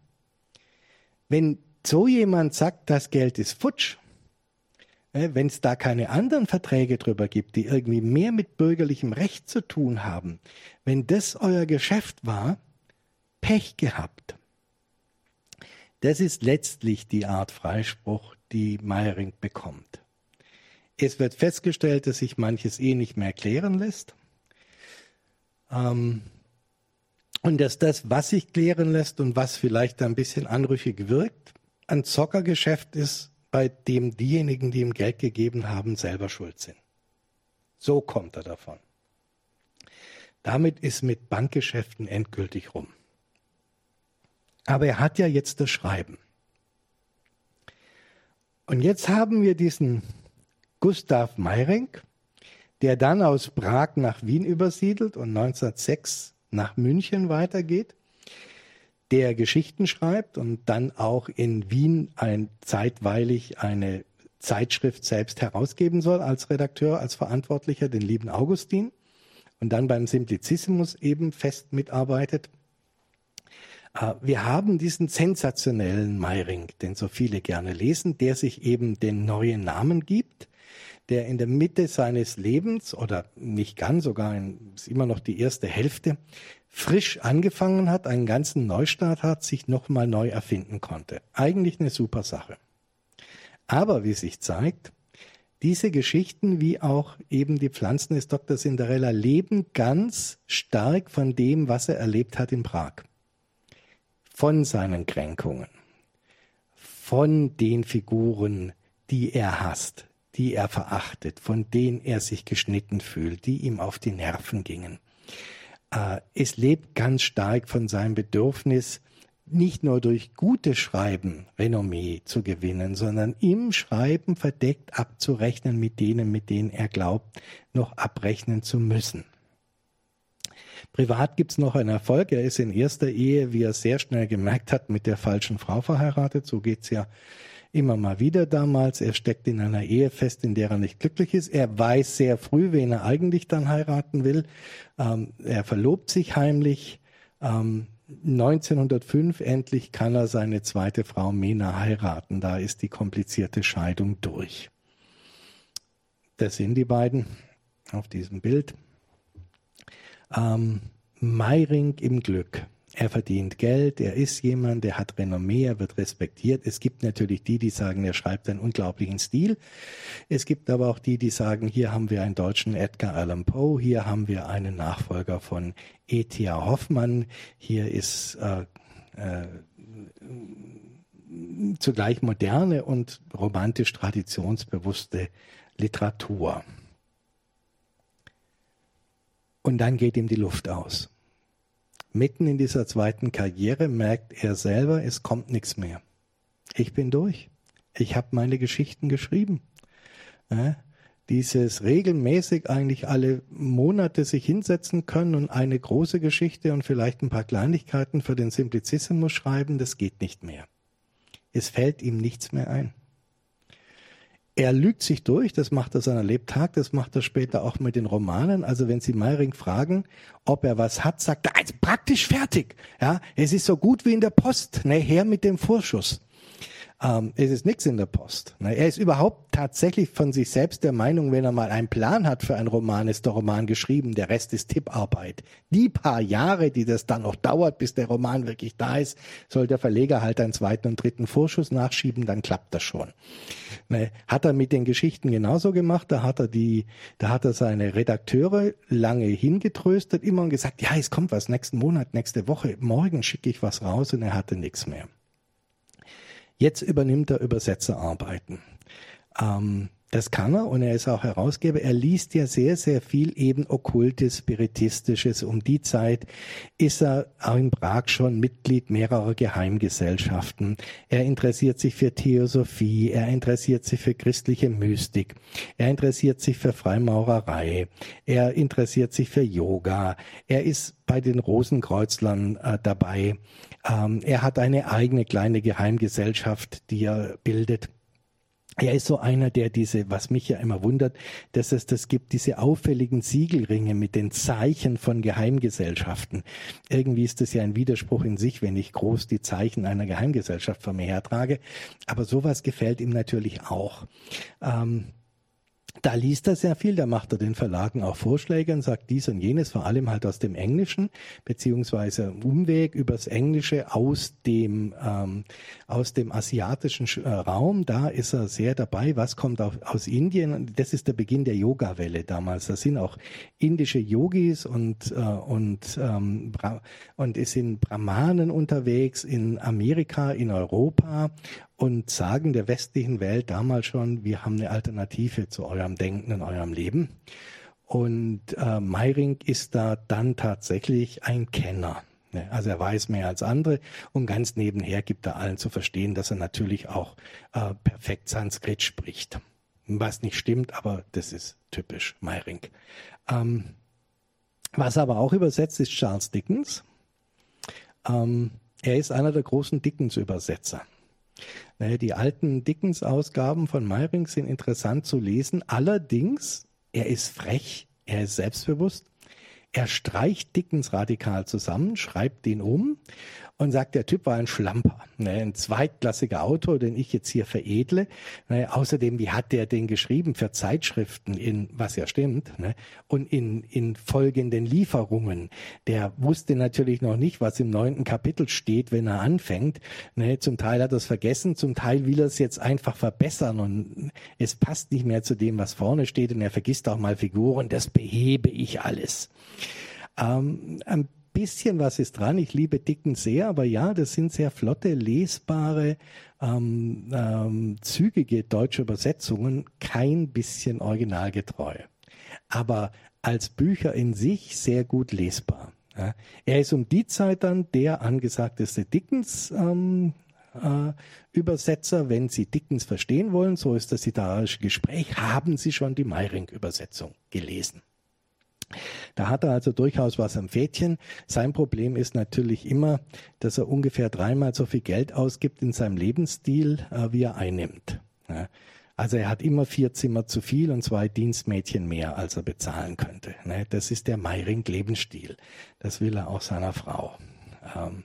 Wenn so jemand sagt, das Geld ist futsch, äh, wenn es da keine anderen Verträge drüber gibt, die irgendwie mehr mit bürgerlichem Recht zu tun haben, wenn das euer Geschäft war, Pech gehabt. Das ist letztlich die Art Freispruch, die Meiring bekommt. Es wird festgestellt, dass sich manches eh nicht mehr klären lässt. Ähm, und dass das, was sich klären lässt und was vielleicht ein bisschen anrüchig wirkt, ein Zockergeschäft ist, bei dem diejenigen, die ihm Geld gegeben haben, selber schuld sind. So kommt er davon. Damit ist mit Bankgeschäften endgültig rum. Aber er hat ja jetzt das Schreiben. Und jetzt haben wir diesen Gustav Meyring, der dann aus Prag nach Wien übersiedelt und 1906 nach München weitergeht, der Geschichten schreibt und dann auch in Wien ein zeitweilig eine Zeitschrift selbst herausgeben soll als Redakteur, als Verantwortlicher, den lieben Augustin und dann beim Simplicissimus eben fest mitarbeitet. Äh, wir haben diesen sensationellen Meiring, den so viele gerne lesen, der sich eben den neuen Namen gibt, der in der Mitte seines Lebens oder nicht ganz, sogar in, ist immer noch die erste Hälfte, frisch angefangen hat, einen ganzen Neustart hat, sich nochmal neu erfinden konnte. Eigentlich eine super Sache. Aber wie sich zeigt, diese Geschichten wie auch eben die Pflanzen des Dr. Cinderella leben ganz stark von dem, was er erlebt hat in Prag. Von seinen Kränkungen, von den Figuren, die er hasst, die er verachtet, von denen er sich geschnitten fühlt, die ihm auf die Nerven gingen. Äh, es lebt ganz stark von seinem Bedürfnis, nicht nur durch gutes Schreiben Renommee zu gewinnen, sondern im Schreiben verdeckt abzurechnen mit denen, mit denen er glaubt, noch abrechnen zu müssen. Privat gibt's noch einen Erfolg. Er ist in erster Ehe, wie er sehr schnell gemerkt hat, mit der falschen Frau verheiratet. So geht's ja immer mal wieder damals. Er steckt in einer Ehe fest, in der er nicht glücklich ist. Er weiß sehr früh, wen er eigentlich dann heiraten will. Ähm, er verlobt sich heimlich. Ähm, 1905 endlich kann er seine zweite Frau Mena heiraten. Da ist die komplizierte Scheidung durch. Das sind die beiden auf diesem Bild. Ähm, Meiring im Glück. Er verdient Geld, er ist jemand, der hat Renommee, er wird respektiert. Es gibt natürlich die, die sagen, er schreibt einen unglaublichen Stil. Es gibt aber auch die, die sagen, hier haben wir einen deutschen Edgar Allan Poe, hier haben wir einen Nachfolger von E.T.A. Hoffmann, hier ist äh, äh, zugleich moderne und romantisch traditionsbewusste Literatur. Und dann geht ihm die Luft aus mitten in dieser zweiten Karriere merkt er selber, es kommt nichts mehr. Ich bin durch. Ich habe meine Geschichten geschrieben. Ja, dieses regelmäßig eigentlich alle Monate sich hinsetzen können und eine große Geschichte und vielleicht ein paar Kleinigkeiten für den Simplicissimus schreiben, das geht nicht mehr. Es fällt ihm nichts mehr ein er lügt sich durch, das macht er seiner Lebtag, das macht er später auch mit den Romanen. Also wenn Sie Meiring fragen, ob er was hat, sagt er, also praktisch fertig. Ja, es ist so gut wie in der Post. Ne, her mit dem Vorschuss. Ähm, es ist nichts in der Post. Ne? Er ist überhaupt tatsächlich von sich selbst der Meinung, wenn er mal einen Plan hat für einen Roman, ist der Roman geschrieben. Der Rest ist Tipparbeit. Die paar Jahre, die das dann noch dauert, bis der Roman wirklich da ist, soll der Verleger halt einen zweiten und dritten Vorschuss nachschieben, dann klappt das schon. Ne? Hat er mit den Geschichten genauso gemacht. Da hat er die, da hat er seine Redakteure lange hingetröstet, immer gesagt, ja, es kommt was nächsten Monat, nächste Woche, morgen schicke ich was raus und er hatte nichts mehr. Jetzt übernimmt er Übersetzerarbeiten. Ähm, das kann er und er ist auch Herausgeber. Er liest ja sehr, sehr viel eben okkultes, spiritistisches. Um die Zeit ist er auch in Prag schon Mitglied mehrerer Geheimgesellschaften. Er interessiert sich für Theosophie, er interessiert sich für christliche Mystik, er interessiert sich für Freimaurerei, er interessiert sich für Yoga, er ist bei den Rosenkreuzlern äh, dabei. Ähm, er hat eine eigene kleine Geheimgesellschaft, die er bildet er ist so einer, der diese, was mich ja immer wundert, dass es das gibt, diese auffälligen Siegelringe mit den Zeichen von Geheimgesellschaften. Irgendwie ist das ja ein Widerspruch in sich, wenn ich groß die Zeichen einer Geheimgesellschaft vor mir hertrage. Aber sowas gefällt ihm natürlich auch. Ähm, da liest er sehr viel, da macht er den Verlagen auch Vorschläge und sagt dies und jenes, vor allem halt aus dem Englischen, beziehungsweise Umweg übers Englische aus dem, ähm, aus dem asiatischen äh, Raum. Da ist er sehr dabei. Was kommt auch aus Indien? Das ist der Beginn der Yoga-Welle damals. Da sind auch indische Yogis und, äh, und, ähm, und es sind Brahmanen unterwegs in Amerika, in Europa und sagen der westlichen Welt damals schon, wir haben eine Alternative zu eurem Denken in eurem Leben. Und äh, Meiring ist da dann tatsächlich ein Kenner. Ne? Also er weiß mehr als andere und ganz nebenher gibt er allen zu verstehen, dass er natürlich auch äh, perfekt Sanskrit spricht. Was nicht stimmt, aber das ist typisch Meiring. Ähm, was aber auch übersetzt ist Charles Dickens. Ähm, er ist einer der großen Dickens-Übersetzer. Ne, die alten Dickens-Ausgaben von Meiring sind interessant zu lesen. Allerdings, er ist frech, er ist selbstbewusst er streicht Dickens radikal zusammen, schreibt den um und sagt, der Typ war ein Schlamper, ne, ein zweitklassiger Autor, den ich jetzt hier veredle. Ne, außerdem, wie hat der den geschrieben für Zeitschriften in, was ja stimmt, ne, und in, in folgenden Lieferungen. Der wusste natürlich noch nicht, was im neunten Kapitel steht, wenn er anfängt. Ne, zum Teil hat er es vergessen, zum Teil will er es jetzt einfach verbessern und es passt nicht mehr zu dem, was vorne steht und er vergisst auch mal Figuren. Das behebe ich alles. Ähm, ein bisschen was ist dran. Ich liebe Dicken sehr, aber ja, das sind sehr flotte, lesbare, ähm, ähm, zügige deutsche Übersetzungen, kein bisschen originalgetreu. Aber als Bücher in sich sehr gut lesbar. Ja. Er ist um die Zeit dann der angesagteste Dickens ähm, äh, Übersetzer, wenn Sie Dickens verstehen wollen, so ist das literarische Gespräch, haben Sie schon die Meiring-Übersetzung gelesen. Da hat er also durchaus was am Fädchen. Sein Problem ist natürlich immer, dass er ungefähr dreimal so viel Geld ausgibt in seinem Lebensstil, äh, wie er einnimmt. Also er hat immer vier Zimmer zu viel und zwei Dienstmädchen mehr, als er bezahlen könnte. Ne? Das ist der Meiring-Lebensstil. Das will er auch seiner Frau ähm,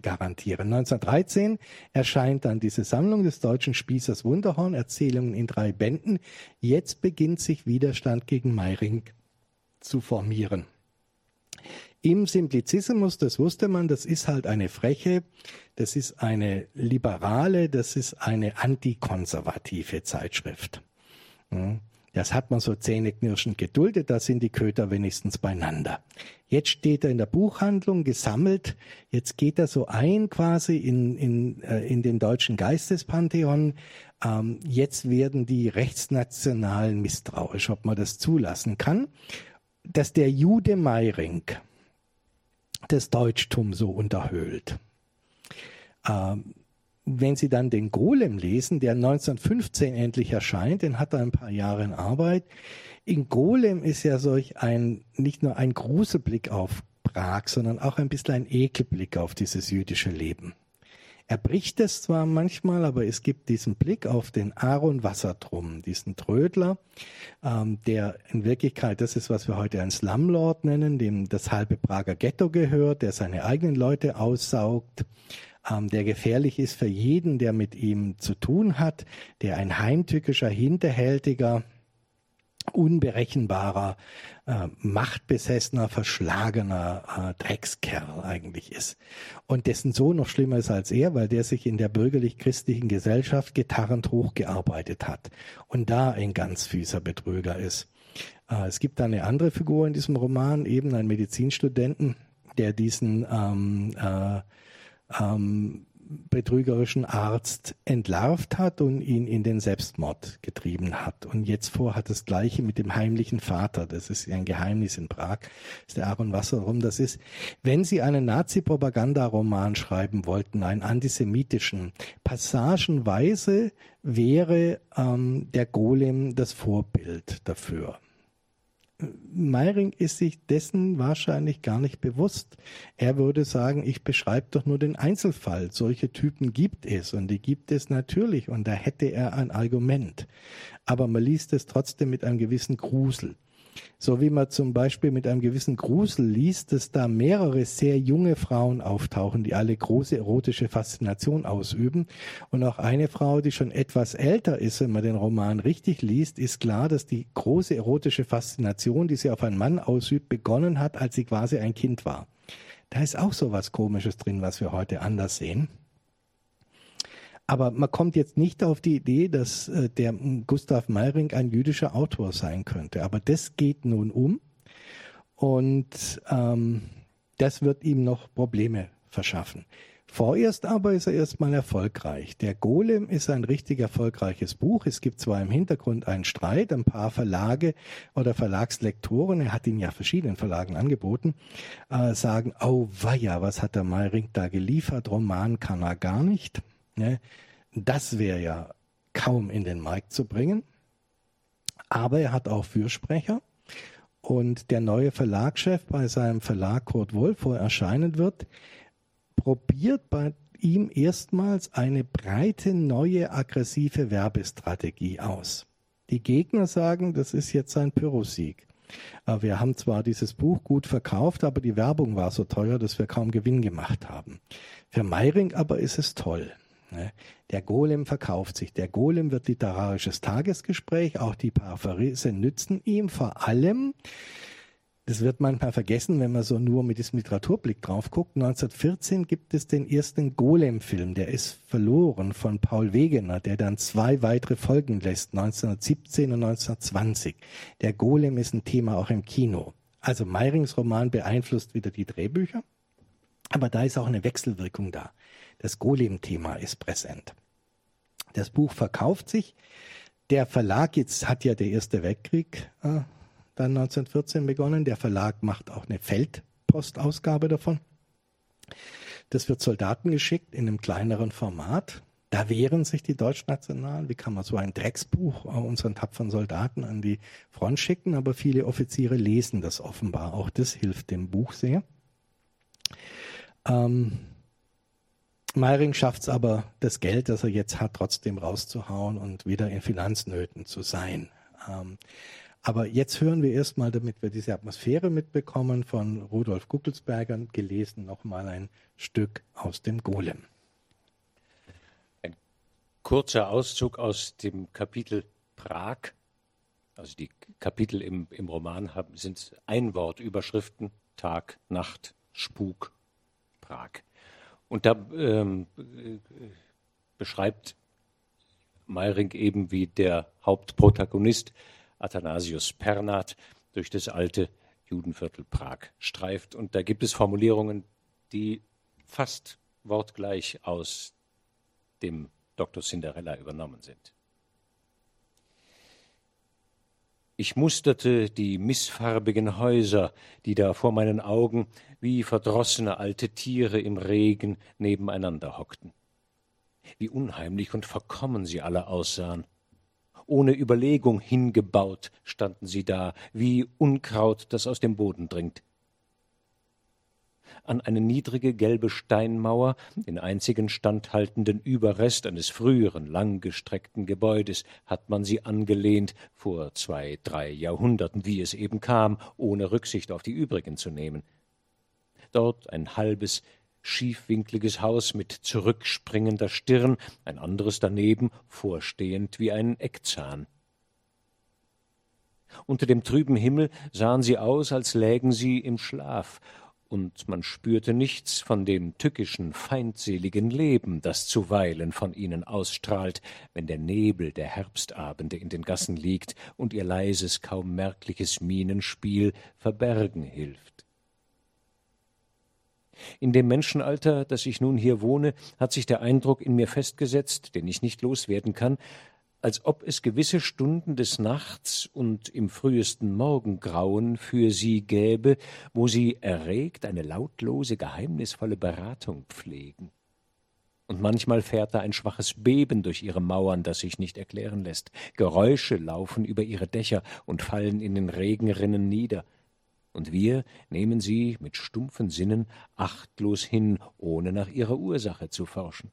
garantieren. 1913 erscheint dann diese Sammlung des deutschen Spießers Wunderhorn, Erzählungen in drei Bänden. Jetzt beginnt sich Widerstand gegen Meiring zu formieren. Im Simplicissimus, das wusste man, das ist halt eine freche, das ist eine liberale, das ist eine antikonservative Zeitschrift. Hm. Das hat man so zähneknirschend geduldet, da sind die Köter wenigstens beieinander. Jetzt steht er in der Buchhandlung gesammelt, jetzt geht er so ein quasi in, in, äh, in den deutschen Geistespantheon. Ähm, jetzt werden die Rechtsnationalen misstrauisch, ob man das zulassen kann dass der Jude Meiring das Deutschtum so unterhöhlt. Ähm, wenn Sie dann den Golem lesen, der 1915 endlich erscheint, den hat er ein paar Jahre in Arbeit. In Golem ist ja solch ein, nicht nur ein Gruselblick auf Prag, sondern auch ein bisschen ein Ekelblick auf dieses jüdische Leben. Er bricht es zwar manchmal, aber es gibt diesen Blick auf den Aaron Wassertrum, diesen Trödler, ähm, der in Wirklichkeit das ist, was wir heute ein Slumlord nennen, dem das halbe Prager Ghetto gehört, der seine eigenen Leute aussaugt, ähm, der gefährlich ist für jeden, der mit ihm zu tun hat, der ein heimtückischer, hinterhältiger, unberechenbarer, äh, machtbesessener, verschlagener äh, Dreckskerl eigentlich ist. Und dessen Sohn noch schlimmer ist als er, weil der sich in der bürgerlich-christlichen Gesellschaft getarrend hochgearbeitet hat und da ein ganz fieser Betrüger ist. Äh, es gibt da eine andere Figur in diesem Roman, eben einen Medizinstudenten, der diesen ähm, äh, ähm, betrügerischen Arzt entlarvt hat und ihn in den Selbstmord getrieben hat. Und jetzt vorhat das Gleiche mit dem heimlichen Vater. Das ist ein Geheimnis in Prag. Das ist der Aaron Wasserum. Das ist, wenn Sie einen Nazi-Propaganda-Roman schreiben wollten, einen antisemitischen, passagenweise wäre ähm, der Golem das Vorbild dafür. Meiring ist sich dessen wahrscheinlich gar nicht bewusst. Er würde sagen, ich beschreibe doch nur den Einzelfall. Solche Typen gibt es und die gibt es natürlich und da hätte er ein Argument. Aber man liest es trotzdem mit einem gewissen Grusel. So wie man zum Beispiel mit einem gewissen Grusel liest, dass da mehrere sehr junge Frauen auftauchen, die alle große erotische Faszination ausüben. Und auch eine Frau, die schon etwas älter ist, wenn man den Roman richtig liest, ist klar, dass die große erotische Faszination, die sie auf einen Mann ausübt, begonnen hat, als sie quasi ein Kind war. Da ist auch so was Komisches drin, was wir heute anders sehen. Aber man kommt jetzt nicht auf die Idee, dass äh, der Gustav Meiring ein jüdischer Autor sein könnte. Aber das geht nun um und ähm, das wird ihm noch Probleme verschaffen. Vorerst aber ist er erstmal erfolgreich. Der Golem ist ein richtig erfolgreiches Buch. Es gibt zwar im Hintergrund einen Streit, ein paar Verlage oder Verlagslektoren, er hat ihn ja verschiedenen Verlagen angeboten, äh, sagen, oh weia, was hat der Meiring da geliefert? Roman kann er gar nicht. Ne? Das wäre ja kaum in den Markt zu bringen. Aber er hat auch Fürsprecher. Und der neue Verlagschef bei seinem Verlag Kurt Wolf, wo er erscheinen wird, probiert bei ihm erstmals eine breite, neue, aggressive Werbestrategie aus. Die Gegner sagen, das ist jetzt ein Pyrrhussieg. Äh, wir haben zwar dieses Buch gut verkauft, aber die Werbung war so teuer, dass wir kaum Gewinn gemacht haben. Für Meiring aber ist es toll. Ne? Der Golem verkauft sich. Der Golem wird literarisches Tagesgespräch, auch die Paraphrase nützen ihm vor allem das wird manchmal vergessen, wenn man so nur mit diesem Literaturblick drauf guckt. 1914 gibt es den ersten Golem-Film, der ist verloren von Paul Wegener, der dann zwei weitere Folgen lässt, 1917 und 1920. Der Golem ist ein Thema auch im Kino. Also Meyrings Roman beeinflusst wieder die Drehbücher, aber da ist auch eine Wechselwirkung da. Das Golem-Thema ist präsent. Das Buch verkauft sich. Der Verlag jetzt hat ja der Erste Weltkrieg äh, dann 1914 begonnen. Der Verlag macht auch eine Feldpostausgabe davon. Das wird Soldaten geschickt in einem kleineren Format. Da wehren sich die Deutschnationalen. Wie kann man so ein Drecksbuch unseren tapferen Soldaten an die Front schicken? Aber viele Offiziere lesen das offenbar. Auch das hilft dem Buch sehr. Ähm, Meiring schafft es aber, das Geld, das er jetzt hat, trotzdem rauszuhauen und wieder in Finanznöten zu sein. Ähm, aber jetzt hören wir erstmal, damit wir diese Atmosphäre mitbekommen, von Rudolf Guckelsberger gelesen nochmal ein Stück aus dem Golem. Ein kurzer Auszug aus dem Kapitel Prag. Also die Kapitel im, im Roman haben, sind Einwortüberschriften, Tag, Nacht, Spuk, Prag. Und da ähm, beschreibt Meiring eben, wie der Hauptprotagonist Athanasius Pernat durch das alte Judenviertel Prag streift. Und da gibt es Formulierungen, die fast wortgleich aus dem Dr. Cinderella übernommen sind. Ich musterte die missfarbigen Häuser, die da vor meinen Augen wie verdrossene alte Tiere im Regen nebeneinander hockten. Wie unheimlich und verkommen sie alle aussahen ohne Überlegung hingebaut standen sie da, wie Unkraut, das aus dem Boden dringt. An eine niedrige gelbe Steinmauer, den einzigen standhaltenden Überrest eines früheren langgestreckten Gebäudes, hat man sie angelehnt, vor zwei, drei Jahrhunderten, wie es eben kam, ohne Rücksicht auf die übrigen zu nehmen. Dort ein halbes, schiefwinkliges Haus mit zurückspringender Stirn, ein anderes daneben, vorstehend wie ein Eckzahn. Unter dem trüben Himmel sahen sie aus, als lägen sie im Schlaf, und man spürte nichts von dem tückischen, feindseligen Leben, das zuweilen von ihnen ausstrahlt, wenn der Nebel der Herbstabende in den Gassen liegt und ihr leises, kaum merkliches Mienenspiel verbergen hilft. In dem Menschenalter, das ich nun hier wohne, hat sich der Eindruck in mir festgesetzt, den ich nicht loswerden kann, als ob es gewisse Stunden des Nachts und im frühesten Morgengrauen für sie gäbe, wo sie erregt eine lautlose, geheimnisvolle Beratung pflegen. Und manchmal fährt da ein schwaches Beben durch ihre Mauern, das sich nicht erklären lässt. Geräusche laufen über ihre Dächer und fallen in den Regenrinnen nieder und wir nehmen sie mit stumpfen Sinnen achtlos hin, ohne nach ihrer Ursache zu forschen.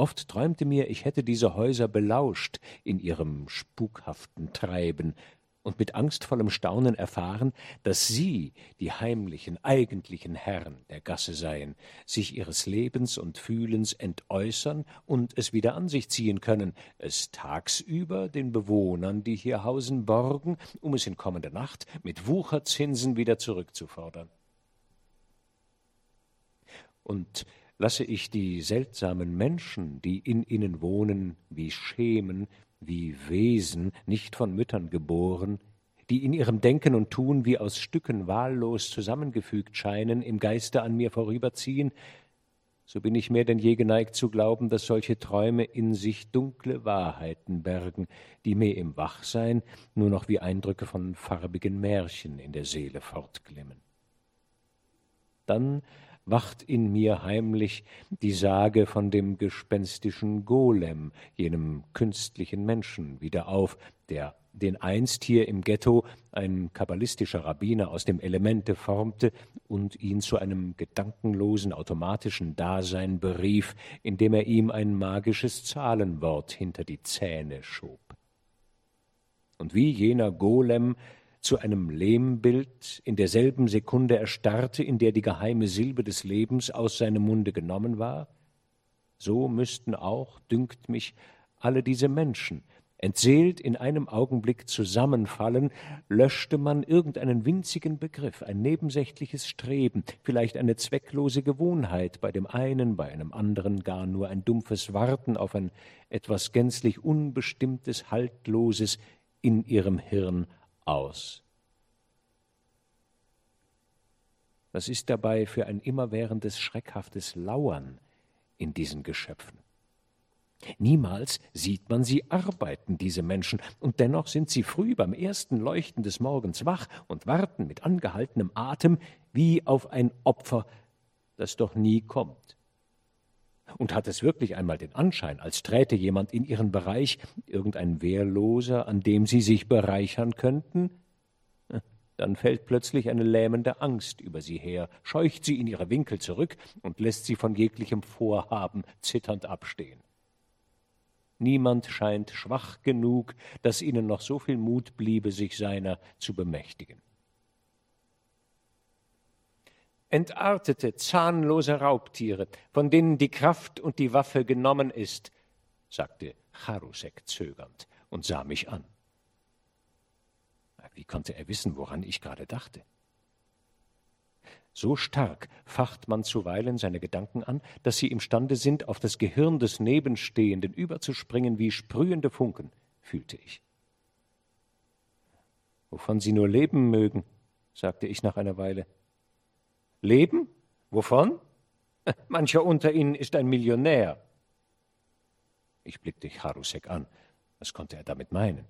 Oft träumte mir, ich hätte diese Häuser belauscht in ihrem spukhaften Treiben, und mit angstvollem Staunen erfahren, dass sie die heimlichen, eigentlichen Herren der Gasse seien, sich ihres Lebens und Fühlens entäußern und es wieder an sich ziehen können, es tagsüber den Bewohnern, die hier hausen, borgen, um es in kommender Nacht mit Wucherzinsen wieder zurückzufordern. Und lasse ich die seltsamen Menschen, die in ihnen wohnen, wie Schemen, wie Wesen, nicht von Müttern geboren, die in ihrem Denken und Tun wie aus Stücken wahllos zusammengefügt scheinen, im Geiste an mir vorüberziehen, so bin ich mehr denn je geneigt zu glauben, dass solche Träume in sich dunkle Wahrheiten bergen, die mir im Wachsein nur noch wie Eindrücke von farbigen Märchen in der Seele fortglimmen. Dann wacht in mir heimlich die Sage von dem gespenstischen Golem, jenem künstlichen Menschen, wieder auf, der den einst hier im Ghetto ein kabbalistischer Rabbiner aus dem Elemente formte und ihn zu einem gedankenlosen, automatischen Dasein berief, indem er ihm ein magisches Zahlenwort hinter die Zähne schob. Und wie jener Golem zu einem Lehmbild in derselben Sekunde erstarrte, in der die geheime Silbe des Lebens aus seinem Munde genommen war, so müssten auch, dünkt mich, alle diese Menschen, entseelt in einem Augenblick zusammenfallen, löschte man irgendeinen winzigen Begriff, ein nebensächliches Streben, vielleicht eine zwecklose Gewohnheit, bei dem einen, bei einem anderen gar nur ein dumpfes Warten auf ein etwas gänzlich Unbestimmtes, Haltloses in ihrem Hirn aus. Was ist dabei für ein immerwährendes, schreckhaftes Lauern in diesen Geschöpfen? Niemals sieht man sie arbeiten, diese Menschen, und dennoch sind sie früh beim ersten Leuchten des Morgens wach und warten mit angehaltenem Atem wie auf ein Opfer, das doch nie kommt. Und hat es wirklich einmal den Anschein, als träte jemand in ihren Bereich, irgendein Wehrloser, an dem sie sich bereichern könnten? Dann fällt plötzlich eine lähmende Angst über sie her, scheucht sie in ihre Winkel zurück und lässt sie von jeglichem Vorhaben zitternd abstehen. Niemand scheint schwach genug, dass ihnen noch so viel Mut bliebe, sich seiner zu bemächtigen. Entartete, zahnlose Raubtiere, von denen die Kraft und die Waffe genommen ist, sagte Charusek zögernd und sah mich an. Wie konnte er wissen, woran ich gerade dachte? So stark facht man zuweilen seine Gedanken an, dass sie imstande sind, auf das Gehirn des Nebenstehenden überzuspringen wie sprühende Funken, fühlte ich. Wovon Sie nur leben mögen, sagte ich nach einer Weile. Leben? Wovon? Mancher unter Ihnen ist ein Millionär. Ich blickte Charusek an. Was konnte er damit meinen?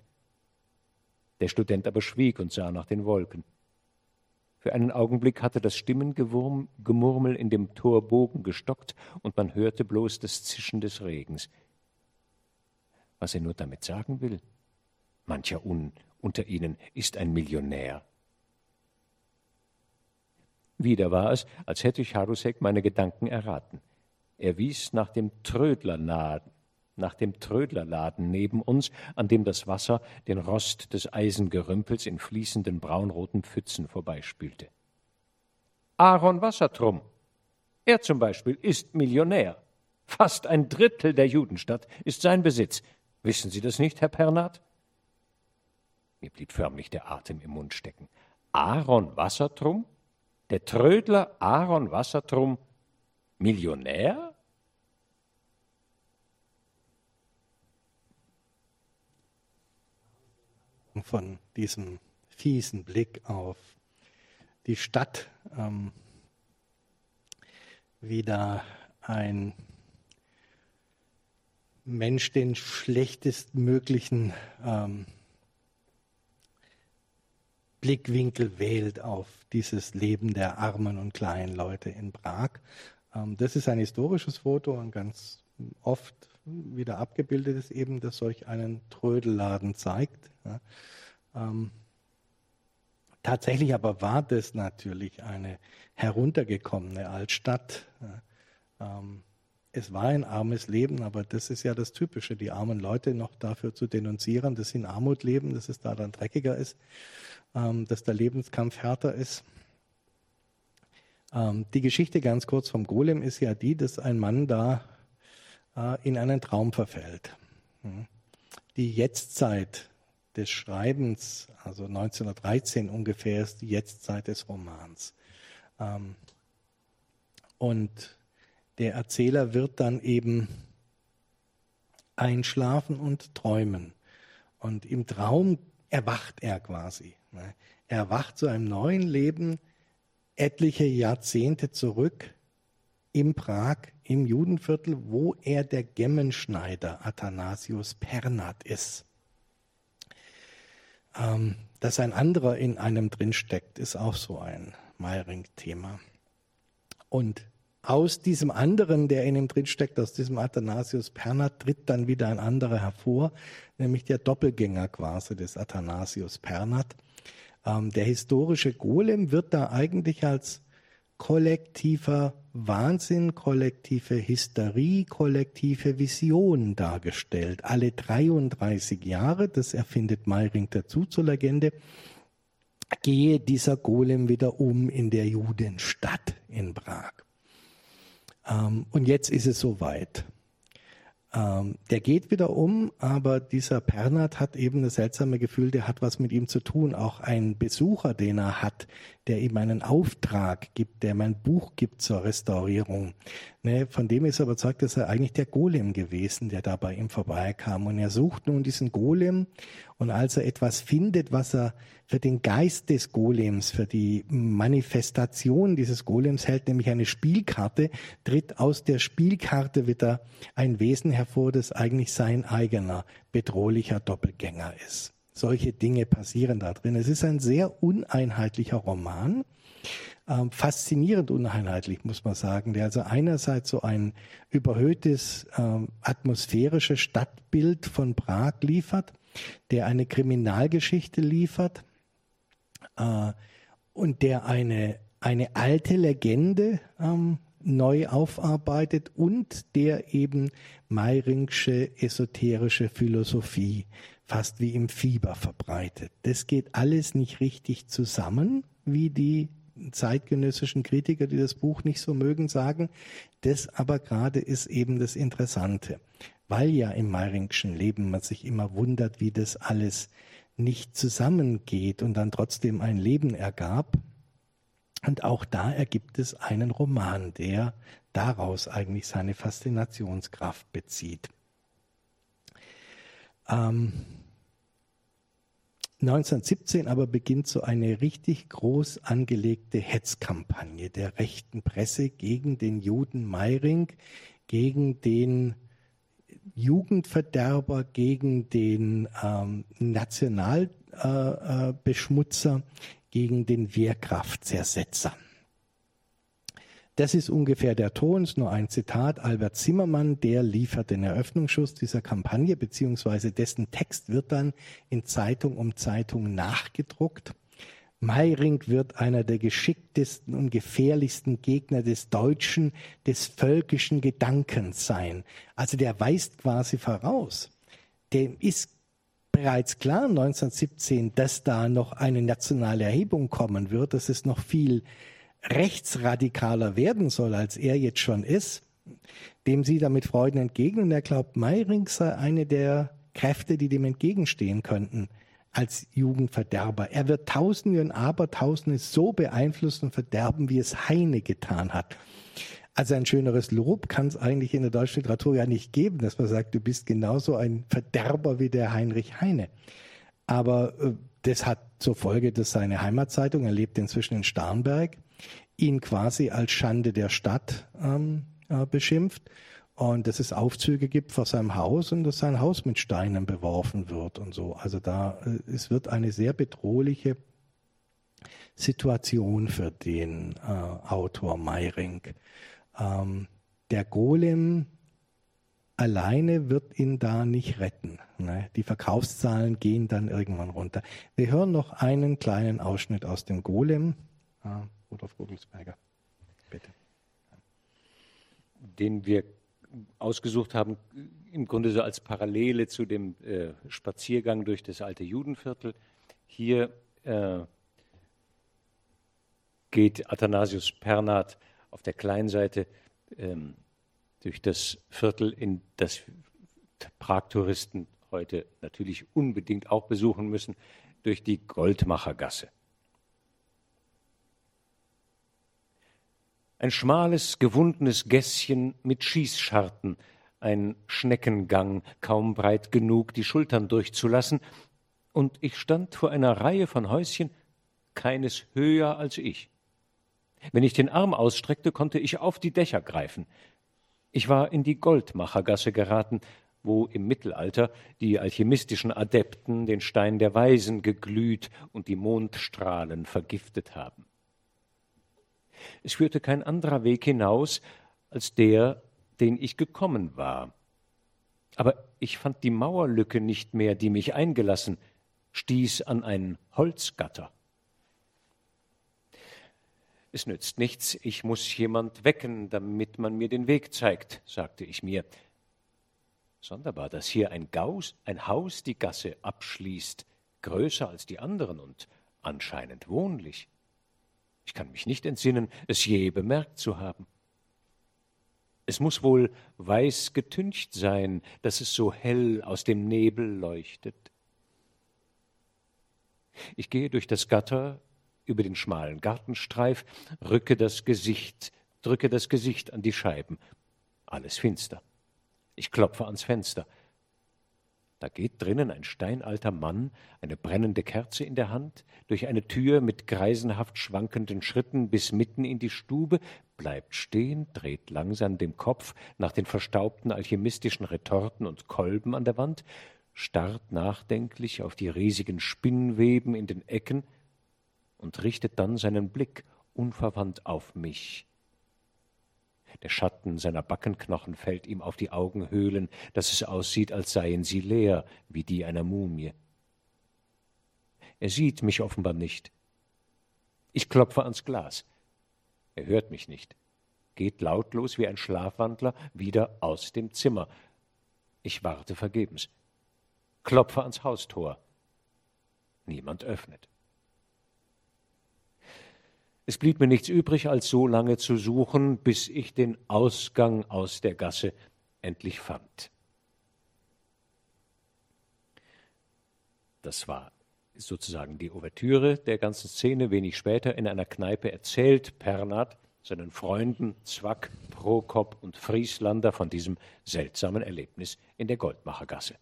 Der Student aber schwieg und sah nach den Wolken. Für einen Augenblick hatte das Stimmengemurmel in dem Torbogen gestockt und man hörte bloß das Zischen des Regens. Was er nur damit sagen will? Mancher un unter ihnen ist ein Millionär. Wieder war es, als hätte Charusek meine Gedanken erraten. Er wies nach dem Trödlerladen, nach dem Trödlerladen neben uns, an dem das Wasser den Rost des Eisengerümpels in fließenden braunroten Pfützen vorbeispülte. Aaron Wassertrum. Er zum Beispiel ist Millionär. Fast ein Drittel der Judenstadt ist sein Besitz. Wissen Sie das nicht, Herr Pernat? Mir blieb förmlich der Atem im Mund stecken. Aaron Wassertrum? Der Trödler Aaron Wassertrum Millionär? von diesem fiesen Blick auf die Stadt ähm, wieder ein Mensch den schlechtestmöglichen ähm, Blickwinkel wählt auf dieses Leben der armen und kleinen Leute in Prag. Ähm, das ist ein historisches Foto und ganz oft wieder abgebildet ist, eben, das solch einen Trödelladen zeigt. Ähm, tatsächlich aber war das natürlich eine heruntergekommene Altstadt. Ähm, es war ein armes Leben, aber das ist ja das Typische, die armen Leute noch dafür zu denunzieren, dass sie in Armut leben, dass es da dann dreckiger ist, ähm, dass der Lebenskampf härter ist. Ähm, die Geschichte ganz kurz vom Golem ist ja die, dass ein Mann da äh, in einen Traum verfällt. Hm. Die Jetztzeit des Schreibens, also 1913 ungefähr, ist die Jetztzeit des Romans. Ähm, und der Erzähler wird dann eben einschlafen und träumen. Und im Traum erwacht er quasi. Ne? Er erwacht zu einem neuen Leben etliche Jahrzehnte zurück in Prag, im Judenviertel, wo er der Gemmenschneider Athanasius Pernat ist. Ähm, dass ein anderer in einem drinsteckt, ist auch so ein Meiring-Thema. Und aus diesem anderen, der in ihm drinsteckt, aus diesem Athanasius Pernat, tritt dann wieder ein anderer hervor, nämlich der Doppelgänger quasi des Athanasius Pernat. Ähm, der historische Golem wird da eigentlich als kollektiver Wahnsinn, kollektive Hysterie, kollektive Vision dargestellt. Alle 33 Jahre, das erfindet Meiring dazu zur Legende, gehe dieser Golem wieder um in der Judenstadt in Prag. Ähm, und jetzt ist es soweit. Ähm, der geht wieder um, aber dieser Pernat hat eben das seltsame Gefühl, der hat was mit ihm zu tun. Auch ein Besucher, den er hat, der ihm einen Auftrag gibt, der ihm ein Buch gibt zur Restaurierung. Ne, von dem ist er überzeugt, dass er eigentlich der Golem gewesen, der da bei ihm vorbeikam. Und er sucht nun diesen Golem und als er etwas findet, was er für den Geist des Golems, für die Manifestation dieses Golems hält, nämlich eine Spielkarte, tritt aus der Spielkarte wieder ein Wesen hervor, das eigentlich sein eigener bedrohlicher Doppelgänger ist. Solche Dinge passieren da drin. Es ist ein sehr uneinheitlicher Roman, ähm, faszinierend uneinheitlich, muss man sagen, der also einerseits so ein überhöhtes ähm, atmosphärisches Stadtbild von Prag liefert, der eine Kriminalgeschichte liefert äh, und der eine, eine alte Legende ähm, neu aufarbeitet und der eben Meiringsche esoterische Philosophie fast wie im Fieber verbreitet. Das geht alles nicht richtig zusammen, wie die zeitgenössischen Kritiker, die das Buch nicht so mögen, sagen. Das aber gerade ist eben das Interessante weil ja im Meiringschen Leben man sich immer wundert, wie das alles nicht zusammengeht und dann trotzdem ein Leben ergab. Und auch da ergibt es einen Roman, der daraus eigentlich seine Faszinationskraft bezieht. Ähm, 1917 aber beginnt so eine richtig groß angelegte Hetzkampagne der rechten Presse gegen den Juden Meiring, gegen den Jugendverderber, gegen den ähm, Nationalbeschmutzer, äh, gegen den Wehrkraftzersetzer. Das ist ungefähr der Ton, ist nur ein Zitat. Albert Zimmermann, der liefert den Eröffnungsschuss dieser Kampagne, beziehungsweise dessen Text wird dann in Zeitung um Zeitung nachgedruckt. Meiring wird einer der geschicktesten und gefährlichsten Gegner des deutschen, des völkischen Gedankens sein. Also der weist quasi voraus. Dem ist bereits klar 1917, dass da noch eine nationale Erhebung kommen wird, dass es noch viel rechtsradikaler werden soll, als er jetzt schon ist. Dem sie da mit Freuden entgegen und er glaubt, Meiring sei eine der Kräfte, die dem entgegenstehen könnten als Jugendverderber. Er wird Tausende und Abertausende so beeinflussen und verderben, wie es Heine getan hat. Also ein schöneres Lob kann es eigentlich in der deutschen Literatur ja nicht geben, dass man sagt, du bist genauso ein Verderber wie der Heinrich Heine. Aber äh, das hat zur Folge, dass seine Heimatzeitung, er lebt inzwischen in Starnberg, ihn quasi als Schande der Stadt ähm, äh, beschimpft und dass es Aufzüge gibt vor seinem Haus und dass sein Haus mit Steinen beworfen wird und so. Also da, äh, es wird eine sehr bedrohliche Situation für den äh, Autor Meiring. Ähm, der Golem alleine wird ihn da nicht retten. Ne? Die Verkaufszahlen gehen dann irgendwann runter. Wir hören noch einen kleinen Ausschnitt aus dem Golem. Ah, Rudolf Rudelsberger, bitte. Den wir ausgesucht haben, im Grunde so als Parallele zu dem äh, Spaziergang durch das alte Judenviertel. Hier äh, geht Athanasius Pernat auf der Kleinseite ähm, durch das Viertel, in das Prag-Touristen heute natürlich unbedingt auch besuchen müssen, durch die Goldmachergasse. Ein schmales, gewundenes Gässchen mit Schießscharten, ein Schneckengang, kaum breit genug, die Schultern durchzulassen, und ich stand vor einer Reihe von Häuschen, keines höher als ich. Wenn ich den Arm ausstreckte, konnte ich auf die Dächer greifen. Ich war in die Goldmachergasse geraten, wo im Mittelalter die alchemistischen Adepten den Stein der Weisen geglüht und die Mondstrahlen vergiftet haben. Es führte kein anderer Weg hinaus als der, den ich gekommen war. Aber ich fand die Mauerlücke nicht mehr, die mich eingelassen, stieß an ein Holzgatter. Es nützt nichts, ich muss jemand wecken, damit man mir den Weg zeigt, sagte ich mir. Sonderbar, dass hier ein, Gaus, ein Haus die Gasse abschließt, größer als die anderen und anscheinend wohnlich. Ich kann mich nicht entsinnen, es je bemerkt zu haben. Es muss wohl weiß getüncht sein, dass es so hell aus dem Nebel leuchtet. Ich gehe durch das Gatter über den schmalen Gartenstreif, rücke das Gesicht, drücke das Gesicht an die Scheiben. Alles finster. Ich klopfe ans Fenster. Da geht drinnen ein steinalter Mann, eine brennende Kerze in der Hand, durch eine Tür mit greisenhaft schwankenden Schritten bis mitten in die Stube, bleibt stehen, dreht langsam den Kopf nach den verstaubten alchemistischen Retorten und Kolben an der Wand, starrt nachdenklich auf die riesigen Spinnweben in den Ecken und richtet dann seinen Blick unverwandt auf mich. Der Schatten seiner Backenknochen fällt ihm auf die Augenhöhlen, dass es aussieht, als seien sie leer, wie die einer Mumie. Er sieht mich offenbar nicht. Ich klopfe ans Glas. Er hört mich nicht, geht lautlos wie ein Schlafwandler wieder aus dem Zimmer. Ich warte vergebens. Klopfe ans Haustor. Niemand öffnet. Es blieb mir nichts übrig, als so lange zu suchen, bis ich den Ausgang aus der Gasse endlich fand. Das war sozusagen die Ouvertüre der ganzen Szene. Wenig später in einer Kneipe erzählt Pernat seinen Freunden Zwack, Prokop und Frieslander von diesem seltsamen Erlebnis in der Goldmachergasse.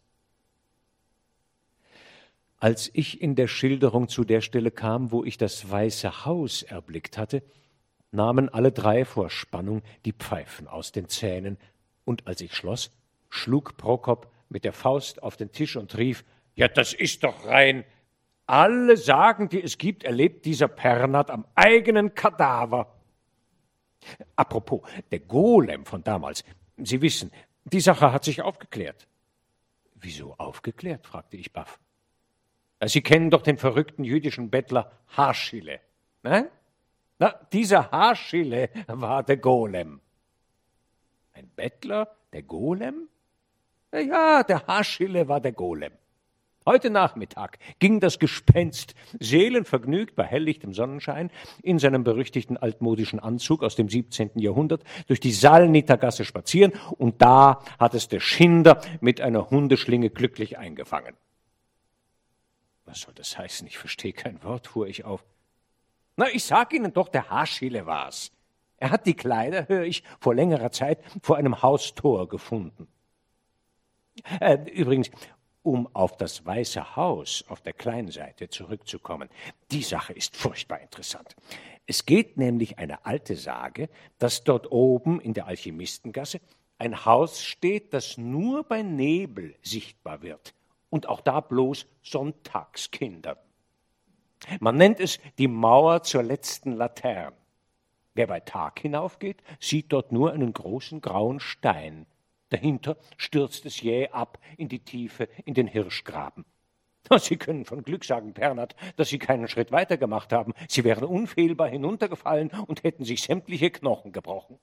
Als ich in der Schilderung zu der Stelle kam, wo ich das Weiße Haus erblickt hatte, nahmen alle drei vor Spannung die Pfeifen aus den Zähnen, und als ich schloss, schlug Prokop mit der Faust auf den Tisch und rief Ja, das ist doch rein. Alle Sagen, die es gibt, erlebt dieser Pernat am eigenen Kadaver. Apropos, der Golem von damals. Sie wissen, die Sache hat sich aufgeklärt. Wieso aufgeklärt? fragte ich baff. Sie kennen doch den verrückten jüdischen Bettler Haschille. Ne? Na, dieser Haschille war der Golem. Ein Bettler, der Golem? Ja, der Haschille war der Golem. Heute Nachmittag ging das Gespenst seelenvergnügt bei helllichtem Sonnenschein in seinem berüchtigten altmodischen Anzug aus dem 17. Jahrhundert durch die Salnitergasse spazieren und da hat es der Schinder mit einer Hundeschlinge glücklich eingefangen. Was soll das heißen? Ich verstehe kein Wort, fuhr ich auf. Na, ich sag Ihnen doch, der Haarschille war's. Er hat die Kleider, höre ich, vor längerer Zeit vor einem Haustor gefunden. Äh, übrigens, um auf das Weiße Haus auf der kleinen Seite zurückzukommen. Die Sache ist furchtbar interessant. Es geht nämlich eine alte Sage, dass dort oben in der Alchemistengasse ein Haus steht, das nur bei Nebel sichtbar wird und auch da bloß Sonntagskinder. Man nennt es die Mauer zur letzten Laterne. Wer bei Tag hinaufgeht, sieht dort nur einen großen grauen Stein. Dahinter stürzt es jäh ab in die Tiefe, in den Hirschgraben. Sie können von Glück sagen, Pernat, dass Sie keinen Schritt weiter gemacht haben. Sie wären unfehlbar hinuntergefallen und hätten sich sämtliche Knochen gebrochen.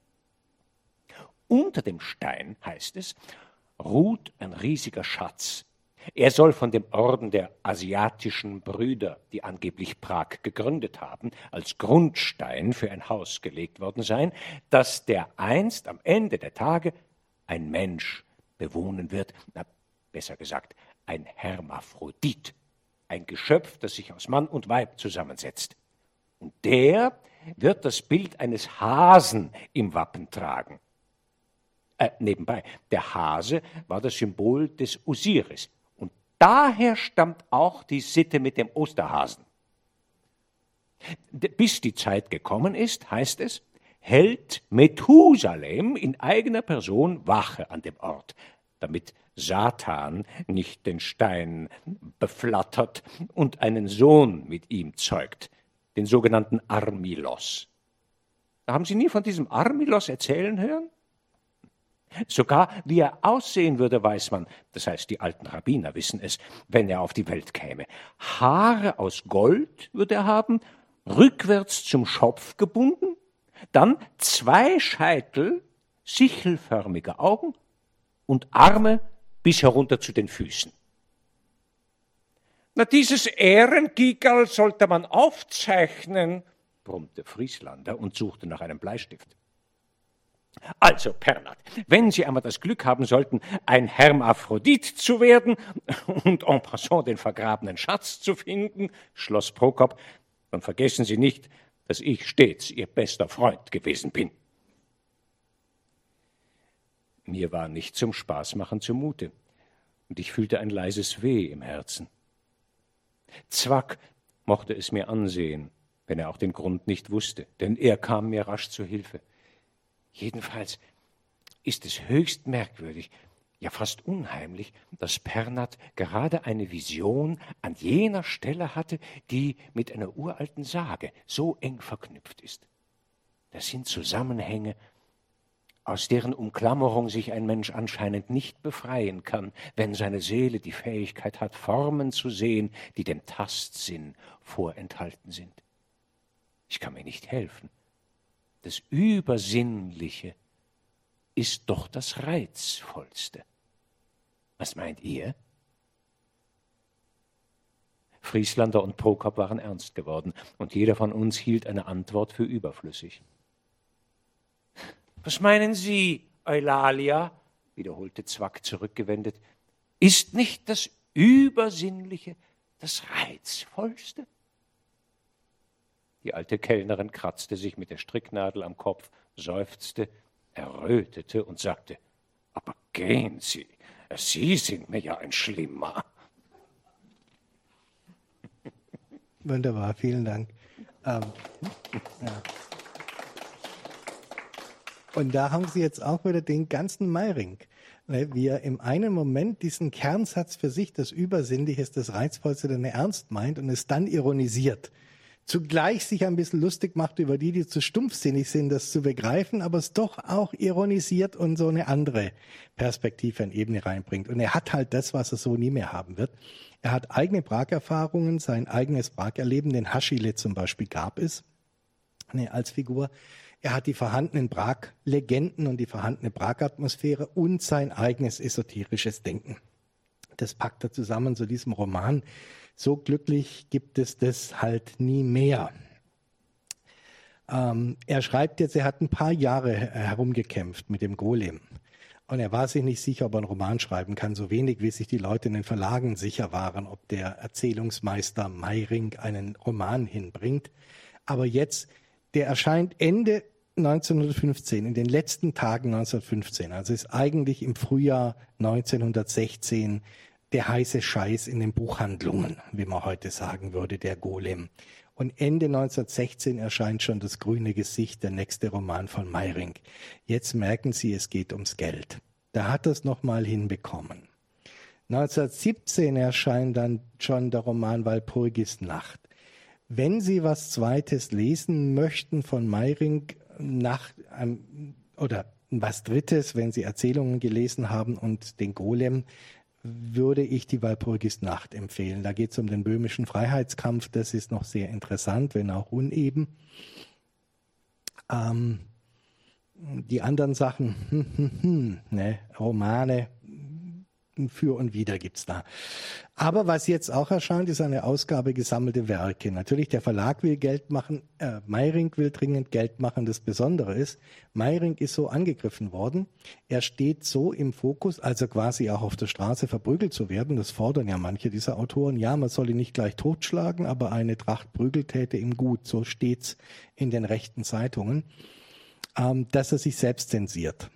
Unter dem Stein, heißt es, ruht ein riesiger Schatz, er soll von dem Orden der asiatischen Brüder, die angeblich Prag gegründet haben, als Grundstein für ein Haus gelegt worden sein, das der einst am Ende der Tage ein Mensch bewohnen wird, na, besser gesagt, ein Hermaphrodit, ein Geschöpf, das sich aus Mann und Weib zusammensetzt. Und der wird das Bild eines Hasen im Wappen tragen. Äh, nebenbei, der Hase war das Symbol des Osiris, Daher stammt auch die Sitte mit dem Osterhasen. Bis die Zeit gekommen ist, heißt es, hält Methusalem in eigener Person Wache an dem Ort, damit Satan nicht den Stein beflattert und einen Sohn mit ihm zeugt, den sogenannten Armilos. Haben Sie nie von diesem Armilos erzählen hören? Sogar wie er aussehen würde, weiß man, das heißt die alten Rabbiner wissen es, wenn er auf die Welt käme. Haare aus Gold würde er haben, rückwärts zum Schopf gebunden, dann zwei Scheitel, sichelförmige Augen und Arme bis herunter zu den Füßen. Na, dieses Ehrengigerl sollte man aufzeichnen, brummte Frieslander und suchte nach einem Bleistift. Also, Pernat, wenn Sie einmal das Glück haben sollten, ein Hermaphrodit zu werden und en passant den vergrabenen Schatz zu finden, schloss Prokop, dann vergessen Sie nicht, dass ich stets Ihr bester Freund gewesen bin. Mir war nicht zum Spaßmachen zumute, und ich fühlte ein leises Weh im Herzen. Zwack mochte es mir ansehen, wenn er auch den Grund nicht wusste, denn er kam mir rasch zu Hilfe. Jedenfalls ist es höchst merkwürdig, ja fast unheimlich, dass Pernat gerade eine Vision an jener Stelle hatte, die mit einer uralten Sage so eng verknüpft ist. Das sind Zusammenhänge, aus deren Umklammerung sich ein Mensch anscheinend nicht befreien kann, wenn seine Seele die Fähigkeit hat, Formen zu sehen, die dem Tastsinn vorenthalten sind. Ich kann mir nicht helfen. Das Übersinnliche ist doch das Reizvollste. Was meint ihr? Frieslander und Prokop waren ernst geworden, und jeder von uns hielt eine Antwort für überflüssig. Was meinen Sie, Eulalia? wiederholte Zwack zurückgewendet. Ist nicht das Übersinnliche das Reizvollste? Die alte Kellnerin kratzte sich mit der Stricknadel am Kopf, seufzte, errötete und sagte, aber gehen Sie, Sie sind mir ja ein Schlimmer. Wunderbar, vielen Dank. Ähm, ja. Und da haben Sie jetzt auch wieder den ganzen Meiring. Wie er im einen Moment diesen Kernsatz für sich, das Übersinnliche das Reizvollste, den er ernst meint und es dann ironisiert. Zugleich sich ein bisschen lustig macht über die, die zu stumpfsinnig sind, das zu begreifen, aber es doch auch ironisiert und so eine andere Perspektive und Ebene reinbringt. Und er hat halt das, was er so nie mehr haben wird. Er hat eigene Prag-Erfahrungen, sein eigenes Prag-Erleben, den Haschile zum Beispiel gab es ne, als Figur. Er hat die vorhandenen Prag-Legenden und die vorhandene Prag-Atmosphäre und sein eigenes esoterisches Denken. Das packt er zusammen zu diesem Roman. So glücklich gibt es das halt nie mehr. Ähm, er schreibt jetzt, er hat ein paar Jahre herumgekämpft mit dem Golem. Und er war sich nicht sicher, ob er einen Roman schreiben kann, so wenig wie sich die Leute in den Verlagen sicher waren, ob der Erzählungsmeister Meiring einen Roman hinbringt. Aber jetzt, der erscheint Ende 1915, in den letzten Tagen 1915, also ist eigentlich im Frühjahr 1916 der heiße Scheiß in den Buchhandlungen, wie man heute sagen würde, der Golem. Und Ende 1916 erscheint schon das grüne Gesicht, der nächste Roman von Meiring. Jetzt merken Sie, es geht ums Geld. Da hat er es nochmal hinbekommen. 1917 erscheint dann schon der Roman Walpurgis Nacht. Wenn Sie was Zweites lesen möchten von Meiring, nach ähm, oder was Drittes, wenn Sie Erzählungen gelesen haben und den Golem, würde ich die Walpurgisnacht empfehlen. Da geht es um den böhmischen Freiheitskampf. Das ist noch sehr interessant, wenn auch uneben. Ähm, die anderen Sachen, ne, Romane, für und Wider gibt's da. Aber was jetzt auch erscheint, ist eine Ausgabe gesammelte Werke. Natürlich, der Verlag will Geld machen, äh, Meiring will dringend Geld machen. Das Besondere ist, Meiring ist so angegriffen worden. Er steht so im Fokus, also quasi auch auf der Straße verprügelt zu werden. Das fordern ja manche dieser Autoren. Ja, man soll ihn nicht gleich totschlagen, aber eine Tracht Prügel täte ihm gut. So steht's in den rechten Zeitungen, ähm, dass er sich selbst zensiert.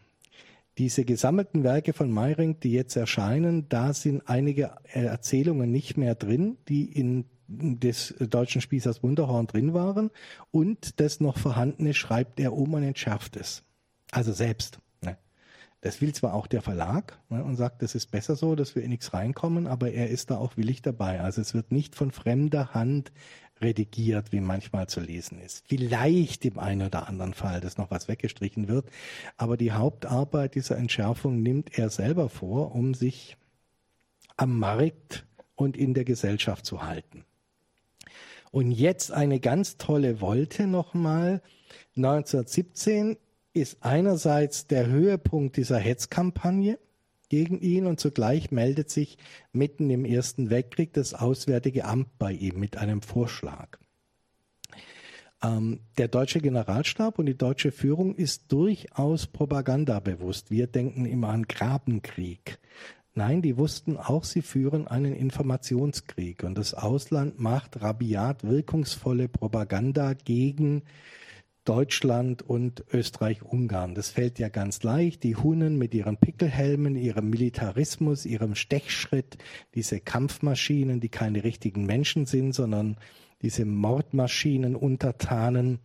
Diese gesammelten Werke von Meyring, die jetzt erscheinen, da sind einige Erzählungen nicht mehr drin, die in des deutschen Spießers Wunderhorn drin waren und das noch vorhandene schreibt er um und entschärft es. Also selbst. Ne? Das will zwar auch der Verlag ne, und sagt, das ist besser so, dass wir in nichts reinkommen, aber er ist da auch willig dabei. Also es wird nicht von fremder Hand redigiert, wie manchmal zu lesen ist. Vielleicht im einen oder anderen Fall, dass noch was weggestrichen wird, aber die Hauptarbeit dieser Entschärfung nimmt er selber vor, um sich am Markt und in der Gesellschaft zu halten. Und jetzt eine ganz tolle Wolte nochmal. 1917 ist einerseits der Höhepunkt dieser Hetzkampagne gegen ihn und zugleich meldet sich mitten im Ersten Weltkrieg das Auswärtige Amt bei ihm mit einem Vorschlag. Ähm, der deutsche Generalstab und die deutsche Führung ist durchaus propagandabewusst. Wir denken immer an Grabenkrieg. Nein, die wussten auch, sie führen einen Informationskrieg und das Ausland macht rabiat wirkungsvolle Propaganda gegen Deutschland und Österreich-Ungarn. Das fällt ja ganz leicht. Die Hunnen mit ihren Pickelhelmen, ihrem Militarismus, ihrem Stechschritt, diese Kampfmaschinen, die keine richtigen Menschen sind, sondern diese Mordmaschinen, Untertanen,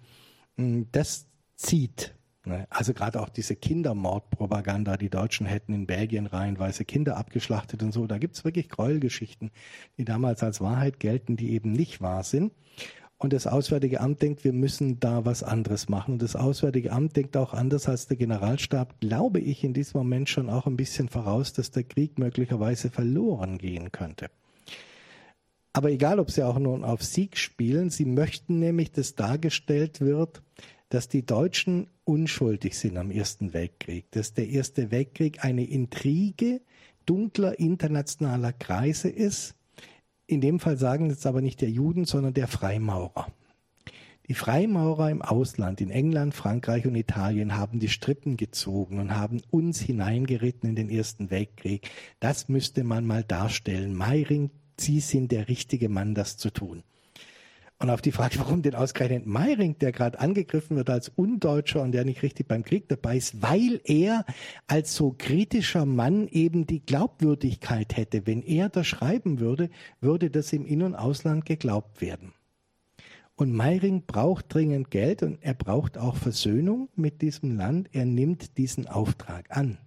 hm, das zieht. Ne? Also gerade auch diese Kindermordpropaganda, die Deutschen hätten in Belgien reihenweise Kinder abgeschlachtet und so. Da gibt es wirklich Gräuelgeschichten, die damals als Wahrheit gelten, die eben nicht wahr sind. Und das Auswärtige Amt denkt, wir müssen da was anderes machen. Und das Auswärtige Amt denkt auch anders als der Generalstab, glaube ich, in diesem Moment schon auch ein bisschen voraus, dass der Krieg möglicherweise verloren gehen könnte. Aber egal, ob sie auch nun auf Sieg spielen, sie möchten nämlich, dass dargestellt wird, dass die Deutschen unschuldig sind am Ersten Weltkrieg, dass der Erste Weltkrieg eine Intrige dunkler internationaler Kreise ist, in dem Fall sagen jetzt aber nicht der Juden, sondern der Freimaurer. Die Freimaurer im Ausland, in England, Frankreich und Italien, haben die Strippen gezogen und haben uns hineingeritten in den Ersten Weltkrieg. Das müsste man mal darstellen. Meiring, Sie sind der richtige Mann, das zu tun. Und auf die Frage, warum denn ausgerechnet Meiring, der gerade angegriffen wird als Undeutscher und der nicht richtig beim Krieg dabei ist, weil er als so kritischer Mann eben die Glaubwürdigkeit hätte. Wenn er das schreiben würde, würde das im In- und Ausland geglaubt werden. Und Meiring braucht dringend Geld und er braucht auch Versöhnung mit diesem Land. Er nimmt diesen Auftrag an.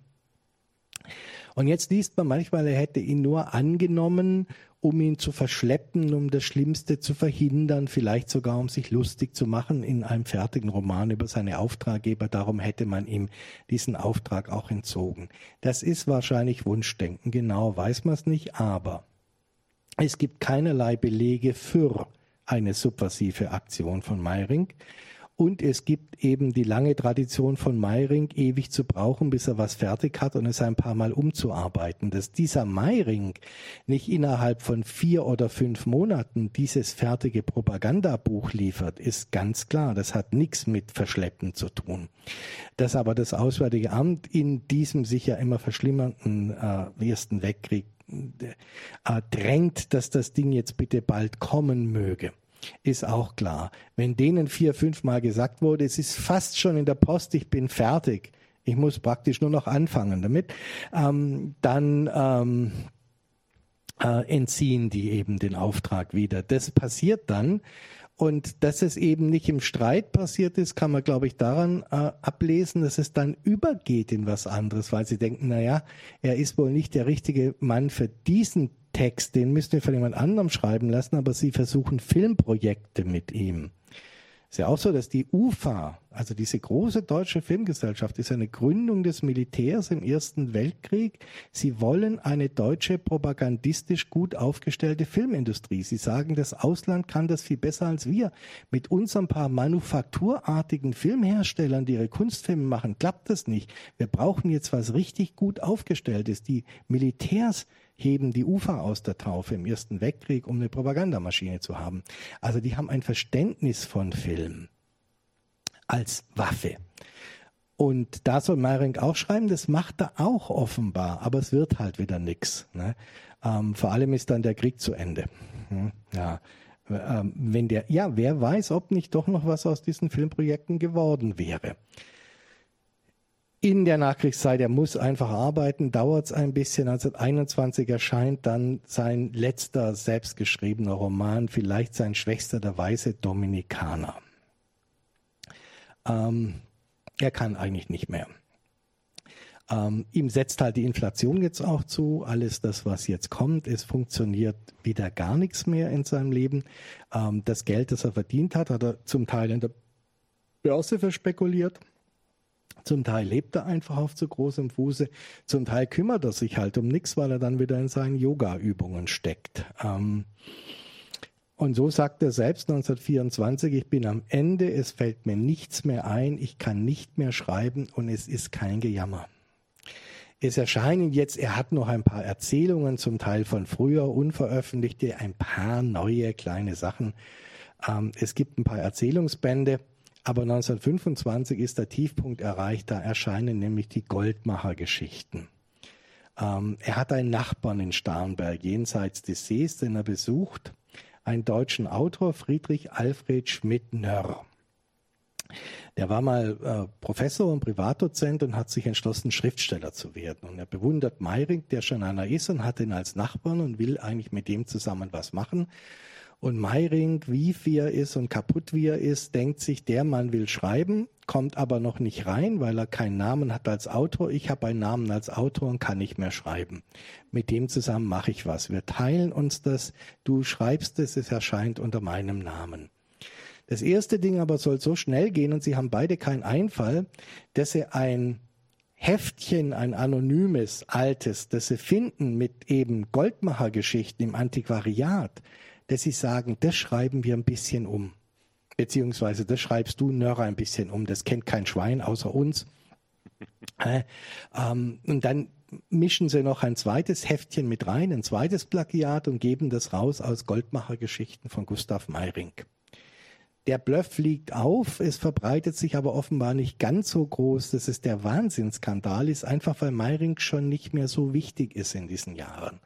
Und jetzt liest man manchmal, er hätte ihn nur angenommen, um ihn zu verschleppen, um das Schlimmste zu verhindern, vielleicht sogar um sich lustig zu machen in einem fertigen Roman über seine Auftraggeber. Darum hätte man ihm diesen Auftrag auch entzogen. Das ist wahrscheinlich Wunschdenken, genau weiß man es nicht, aber es gibt keinerlei Belege für eine subversive Aktion von Meiring. Und es gibt eben die lange Tradition von Meiring, ewig zu brauchen, bis er was fertig hat und es ein paar Mal umzuarbeiten. Dass dieser Meiring nicht innerhalb von vier oder fünf Monaten dieses fertige Propagandabuch liefert, ist ganz klar. Das hat nichts mit Verschleppen zu tun. Dass aber das Auswärtige Amt in diesem sich ja immer verschlimmernden äh, Ersten Weltkrieg äh, drängt, dass das Ding jetzt bitte bald kommen möge ist auch klar. Wenn denen vier, fünf Mal gesagt wurde, es ist fast schon in der Post, ich bin fertig, ich muss praktisch nur noch anfangen damit, ähm, dann ähm, äh, entziehen die eben den Auftrag wieder. Das passiert dann. Und dass es eben nicht im Streit passiert ist, kann man, glaube ich, daran äh, ablesen, dass es dann übergeht in was anderes, weil sie denken, na ja, er ist wohl nicht der richtige Mann für diesen Text, den müssten wir von jemand anderem schreiben lassen, aber sie versuchen Filmprojekte mit ihm. Ist ja auch so, dass die UFA, also diese große deutsche Filmgesellschaft, ist eine Gründung des Militärs im Ersten Weltkrieg. Sie wollen eine deutsche propagandistisch gut aufgestellte Filmindustrie. Sie sagen, das Ausland kann das viel besser als wir. Mit unseren paar manufakturartigen Filmherstellern, die ihre Kunstfilme machen, klappt das nicht. Wir brauchen jetzt was richtig gut aufgestelltes. Die Militärs heben die Ufer aus der Taufe im Ersten Weltkrieg, um eine Propagandamaschine zu haben. Also die haben ein Verständnis von Film als Waffe. Und da soll Meiring auch schreiben, das macht er auch offenbar, aber es wird halt wieder nix. Ne? Ähm, vor allem ist dann der Krieg zu Ende. Hm, ja, ähm, wenn der, ja, wer weiß, ob nicht doch noch was aus diesen Filmprojekten geworden wäre. In der Nachkriegszeit, er muss einfach arbeiten, dauert es ein bisschen. 1921 erscheint dann sein letzter selbstgeschriebener Roman, vielleicht sein schwächster, der weiße Dominikaner. Ähm, er kann eigentlich nicht mehr. Ähm, ihm setzt halt die Inflation jetzt auch zu. Alles das, was jetzt kommt, es funktioniert wieder gar nichts mehr in seinem Leben. Ähm, das Geld, das er verdient hat, hat er zum Teil in der Börse verspekuliert. Zum Teil lebt er einfach auf zu großem Fuße. Zum Teil kümmert er sich halt um nichts, weil er dann wieder in seinen Yoga-Übungen steckt. Ähm, und so sagt er selbst 1924, ich bin am Ende, es fällt mir nichts mehr ein, ich kann nicht mehr schreiben und es ist kein Gejammer. Es erscheinen jetzt, er hat noch ein paar Erzählungen, zum Teil von früher, unveröffentlichte, ein paar neue kleine Sachen. Ähm, es gibt ein paar Erzählungsbände, aber 1925 ist der Tiefpunkt erreicht, da erscheinen nämlich die Goldmacher-Geschichten. Ähm, er hat einen Nachbarn in Starnberg, jenseits des Sees, den er besucht, einen deutschen Autor, Friedrich Alfred Schmidt-Nörr. Der war mal äh, Professor und Privatdozent und hat sich entschlossen, Schriftsteller zu werden. Und er bewundert Meiring, der schon einer ist und hat ihn als Nachbarn und will eigentlich mit dem zusammen was machen. Und Meiring, wie wie er ist und kaputt wie er ist, denkt sich, der Mann will schreiben, kommt aber noch nicht rein, weil er keinen Namen hat als Autor. Ich habe einen Namen als Autor und kann nicht mehr schreiben. Mit dem zusammen mache ich was. Wir teilen uns das. Du schreibst es, es erscheint unter meinem Namen. Das erste Ding aber soll so schnell gehen und sie haben beide keinen Einfall, dass sie ein Heftchen, ein anonymes, altes, das sie finden mit eben Goldmachergeschichten im Antiquariat, dass sie sagen, das schreiben wir ein bisschen um. Beziehungsweise das schreibst du, Nörrer, ein bisschen um. Das kennt kein Schwein außer uns. Äh, ähm, und dann mischen sie noch ein zweites Heftchen mit rein, ein zweites Plagiat und geben das raus aus Goldmachergeschichten von Gustav Meiring. Der Bluff liegt auf, es verbreitet sich aber offenbar nicht ganz so groß, dass es der Wahnsinnsskandal ist, einfach weil Meiring schon nicht mehr so wichtig ist in diesen Jahren.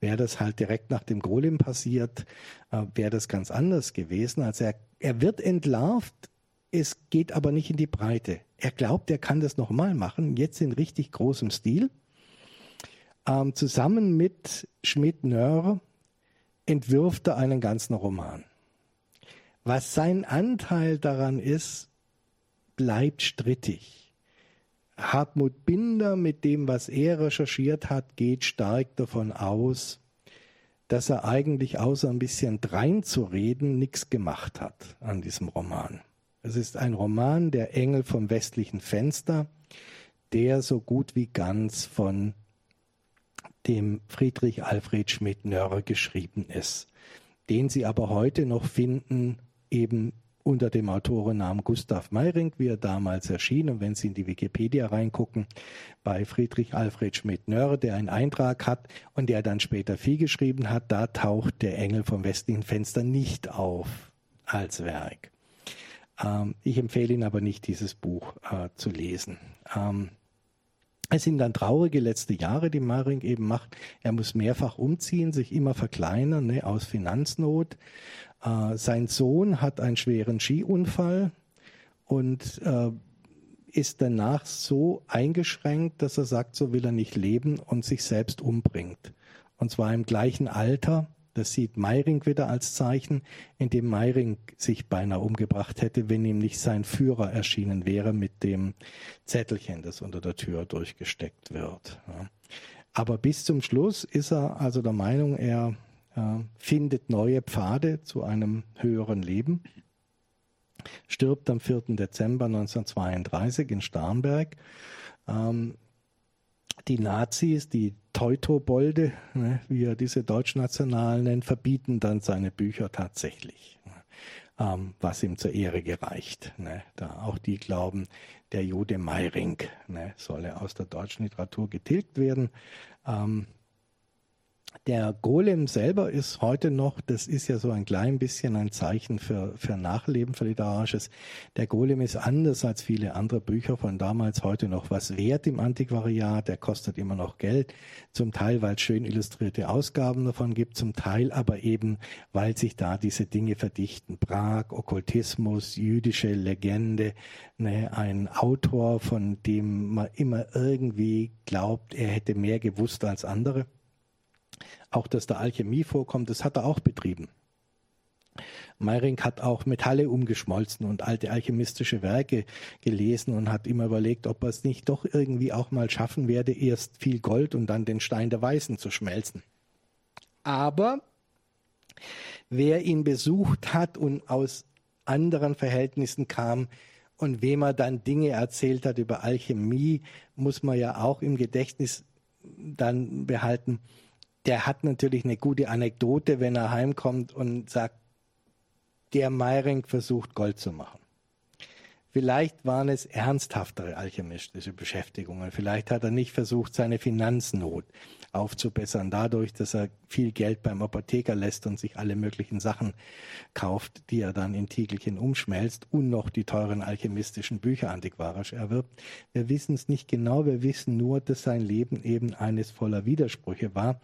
Wäre das halt direkt nach dem Golem passiert, äh, wäre das ganz anders gewesen. Also er, er wird entlarvt, es geht aber nicht in die Breite. Er glaubt, er kann das nochmal machen, jetzt in richtig großem Stil. Ähm, zusammen mit Schmidt-Nörr entwirft er einen ganzen Roman. Was sein Anteil daran ist, bleibt strittig. Hartmut Binder mit dem, was er recherchiert hat, geht stark davon aus, dass er eigentlich außer ein bisschen dreinzureden nichts gemacht hat an diesem Roman. Es ist ein Roman, der Engel vom westlichen Fenster, der so gut wie ganz von dem Friedrich Alfred Schmidt-Nörre geschrieben ist, den Sie aber heute noch finden eben unter dem Autorennamen Gustav Meiring, wie er damals erschien. Und wenn Sie in die Wikipedia reingucken, bei Friedrich Alfred Schmidt-Nörr, der einen Eintrag hat und der dann später viel geschrieben hat, da taucht der Engel vom westlichen Fenster nicht auf als Werk. Ähm, ich empfehle Ihnen aber nicht, dieses Buch äh, zu lesen. Ähm, es sind dann traurige letzte Jahre, die Maring eben macht. Er muss mehrfach umziehen, sich immer verkleinern, ne, aus Finanznot. Äh, sein Sohn hat einen schweren Skiunfall und äh, ist danach so eingeschränkt, dass er sagt, so will er nicht leben und sich selbst umbringt. Und zwar im gleichen Alter. Das sieht Meiring wieder als Zeichen, in dem Meiring sich beinahe umgebracht hätte, wenn ihm nicht sein Führer erschienen wäre mit dem Zettelchen, das unter der Tür durchgesteckt wird. Aber bis zum Schluss ist er also der Meinung, er findet neue Pfade zu einem höheren Leben, stirbt am 4. Dezember 1932 in Starnberg. Ähm, die Nazis, die Teutobolde, ne, wie er diese Deutschnationalen nennt, verbieten dann seine Bücher tatsächlich, ähm, was ihm zur Ehre gereicht. Ne. Da auch die glauben, der Jude Meiring ne, solle aus der deutschen Literatur getilgt werden. Ähm, der Golem selber ist heute noch, das ist ja so ein klein bisschen ein Zeichen für, für Nachleben, für Literarisches. Der Golem ist anders als viele andere Bücher von damals heute noch was wert im Antiquariat. Der kostet immer noch Geld. Zum Teil, weil es schön illustrierte Ausgaben davon gibt, zum Teil aber eben, weil sich da diese Dinge verdichten. Prag, Okkultismus, jüdische Legende, ne, ein Autor, von dem man immer irgendwie glaubt, er hätte mehr gewusst als andere. Auch dass da Alchemie vorkommt, das hat er auch betrieben. Meiring hat auch Metalle umgeschmolzen und alte alchemistische Werke gelesen und hat immer überlegt, ob er es nicht doch irgendwie auch mal schaffen werde, erst viel Gold und dann den Stein der Weißen zu schmelzen. Aber wer ihn besucht hat und aus anderen Verhältnissen kam und wem er dann Dinge erzählt hat über Alchemie, muss man ja auch im Gedächtnis dann behalten der hat natürlich eine gute Anekdote, wenn er heimkommt und sagt, der Meiring versucht Gold zu machen. Vielleicht waren es ernsthaftere alchemistische Beschäftigungen. Vielleicht hat er nicht versucht, seine Finanznot aufzubessern, dadurch, dass er viel Geld beim Apotheker lässt und sich alle möglichen Sachen kauft, die er dann in Tiegelchen umschmelzt und noch die teuren alchemistischen Bücher antiquarisch erwirbt. Wir wissen es nicht genau, wir wissen nur, dass sein Leben eben eines voller Widersprüche war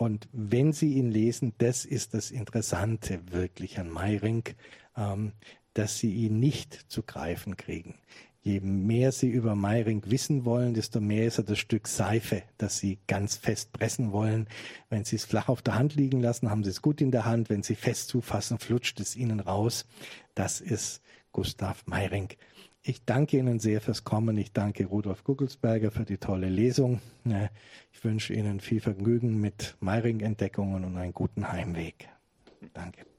und wenn Sie ihn lesen, das ist das Interessante wirklich an Meiring, ähm, dass Sie ihn nicht zu greifen kriegen. Je mehr Sie über Meiring wissen wollen, desto mehr ist er das Stück Seife, das Sie ganz fest pressen wollen. Wenn Sie es flach auf der Hand liegen lassen, haben Sie es gut in der Hand. Wenn Sie fest zufassen, flutscht es Ihnen raus. Das ist Gustav Meiring. Ich danke Ihnen sehr fürs Kommen. Ich danke Rudolf Gugelsberger für die tolle Lesung. Ich wünsche Ihnen viel Vergnügen mit Meiring-Entdeckungen und einen guten Heimweg. Danke.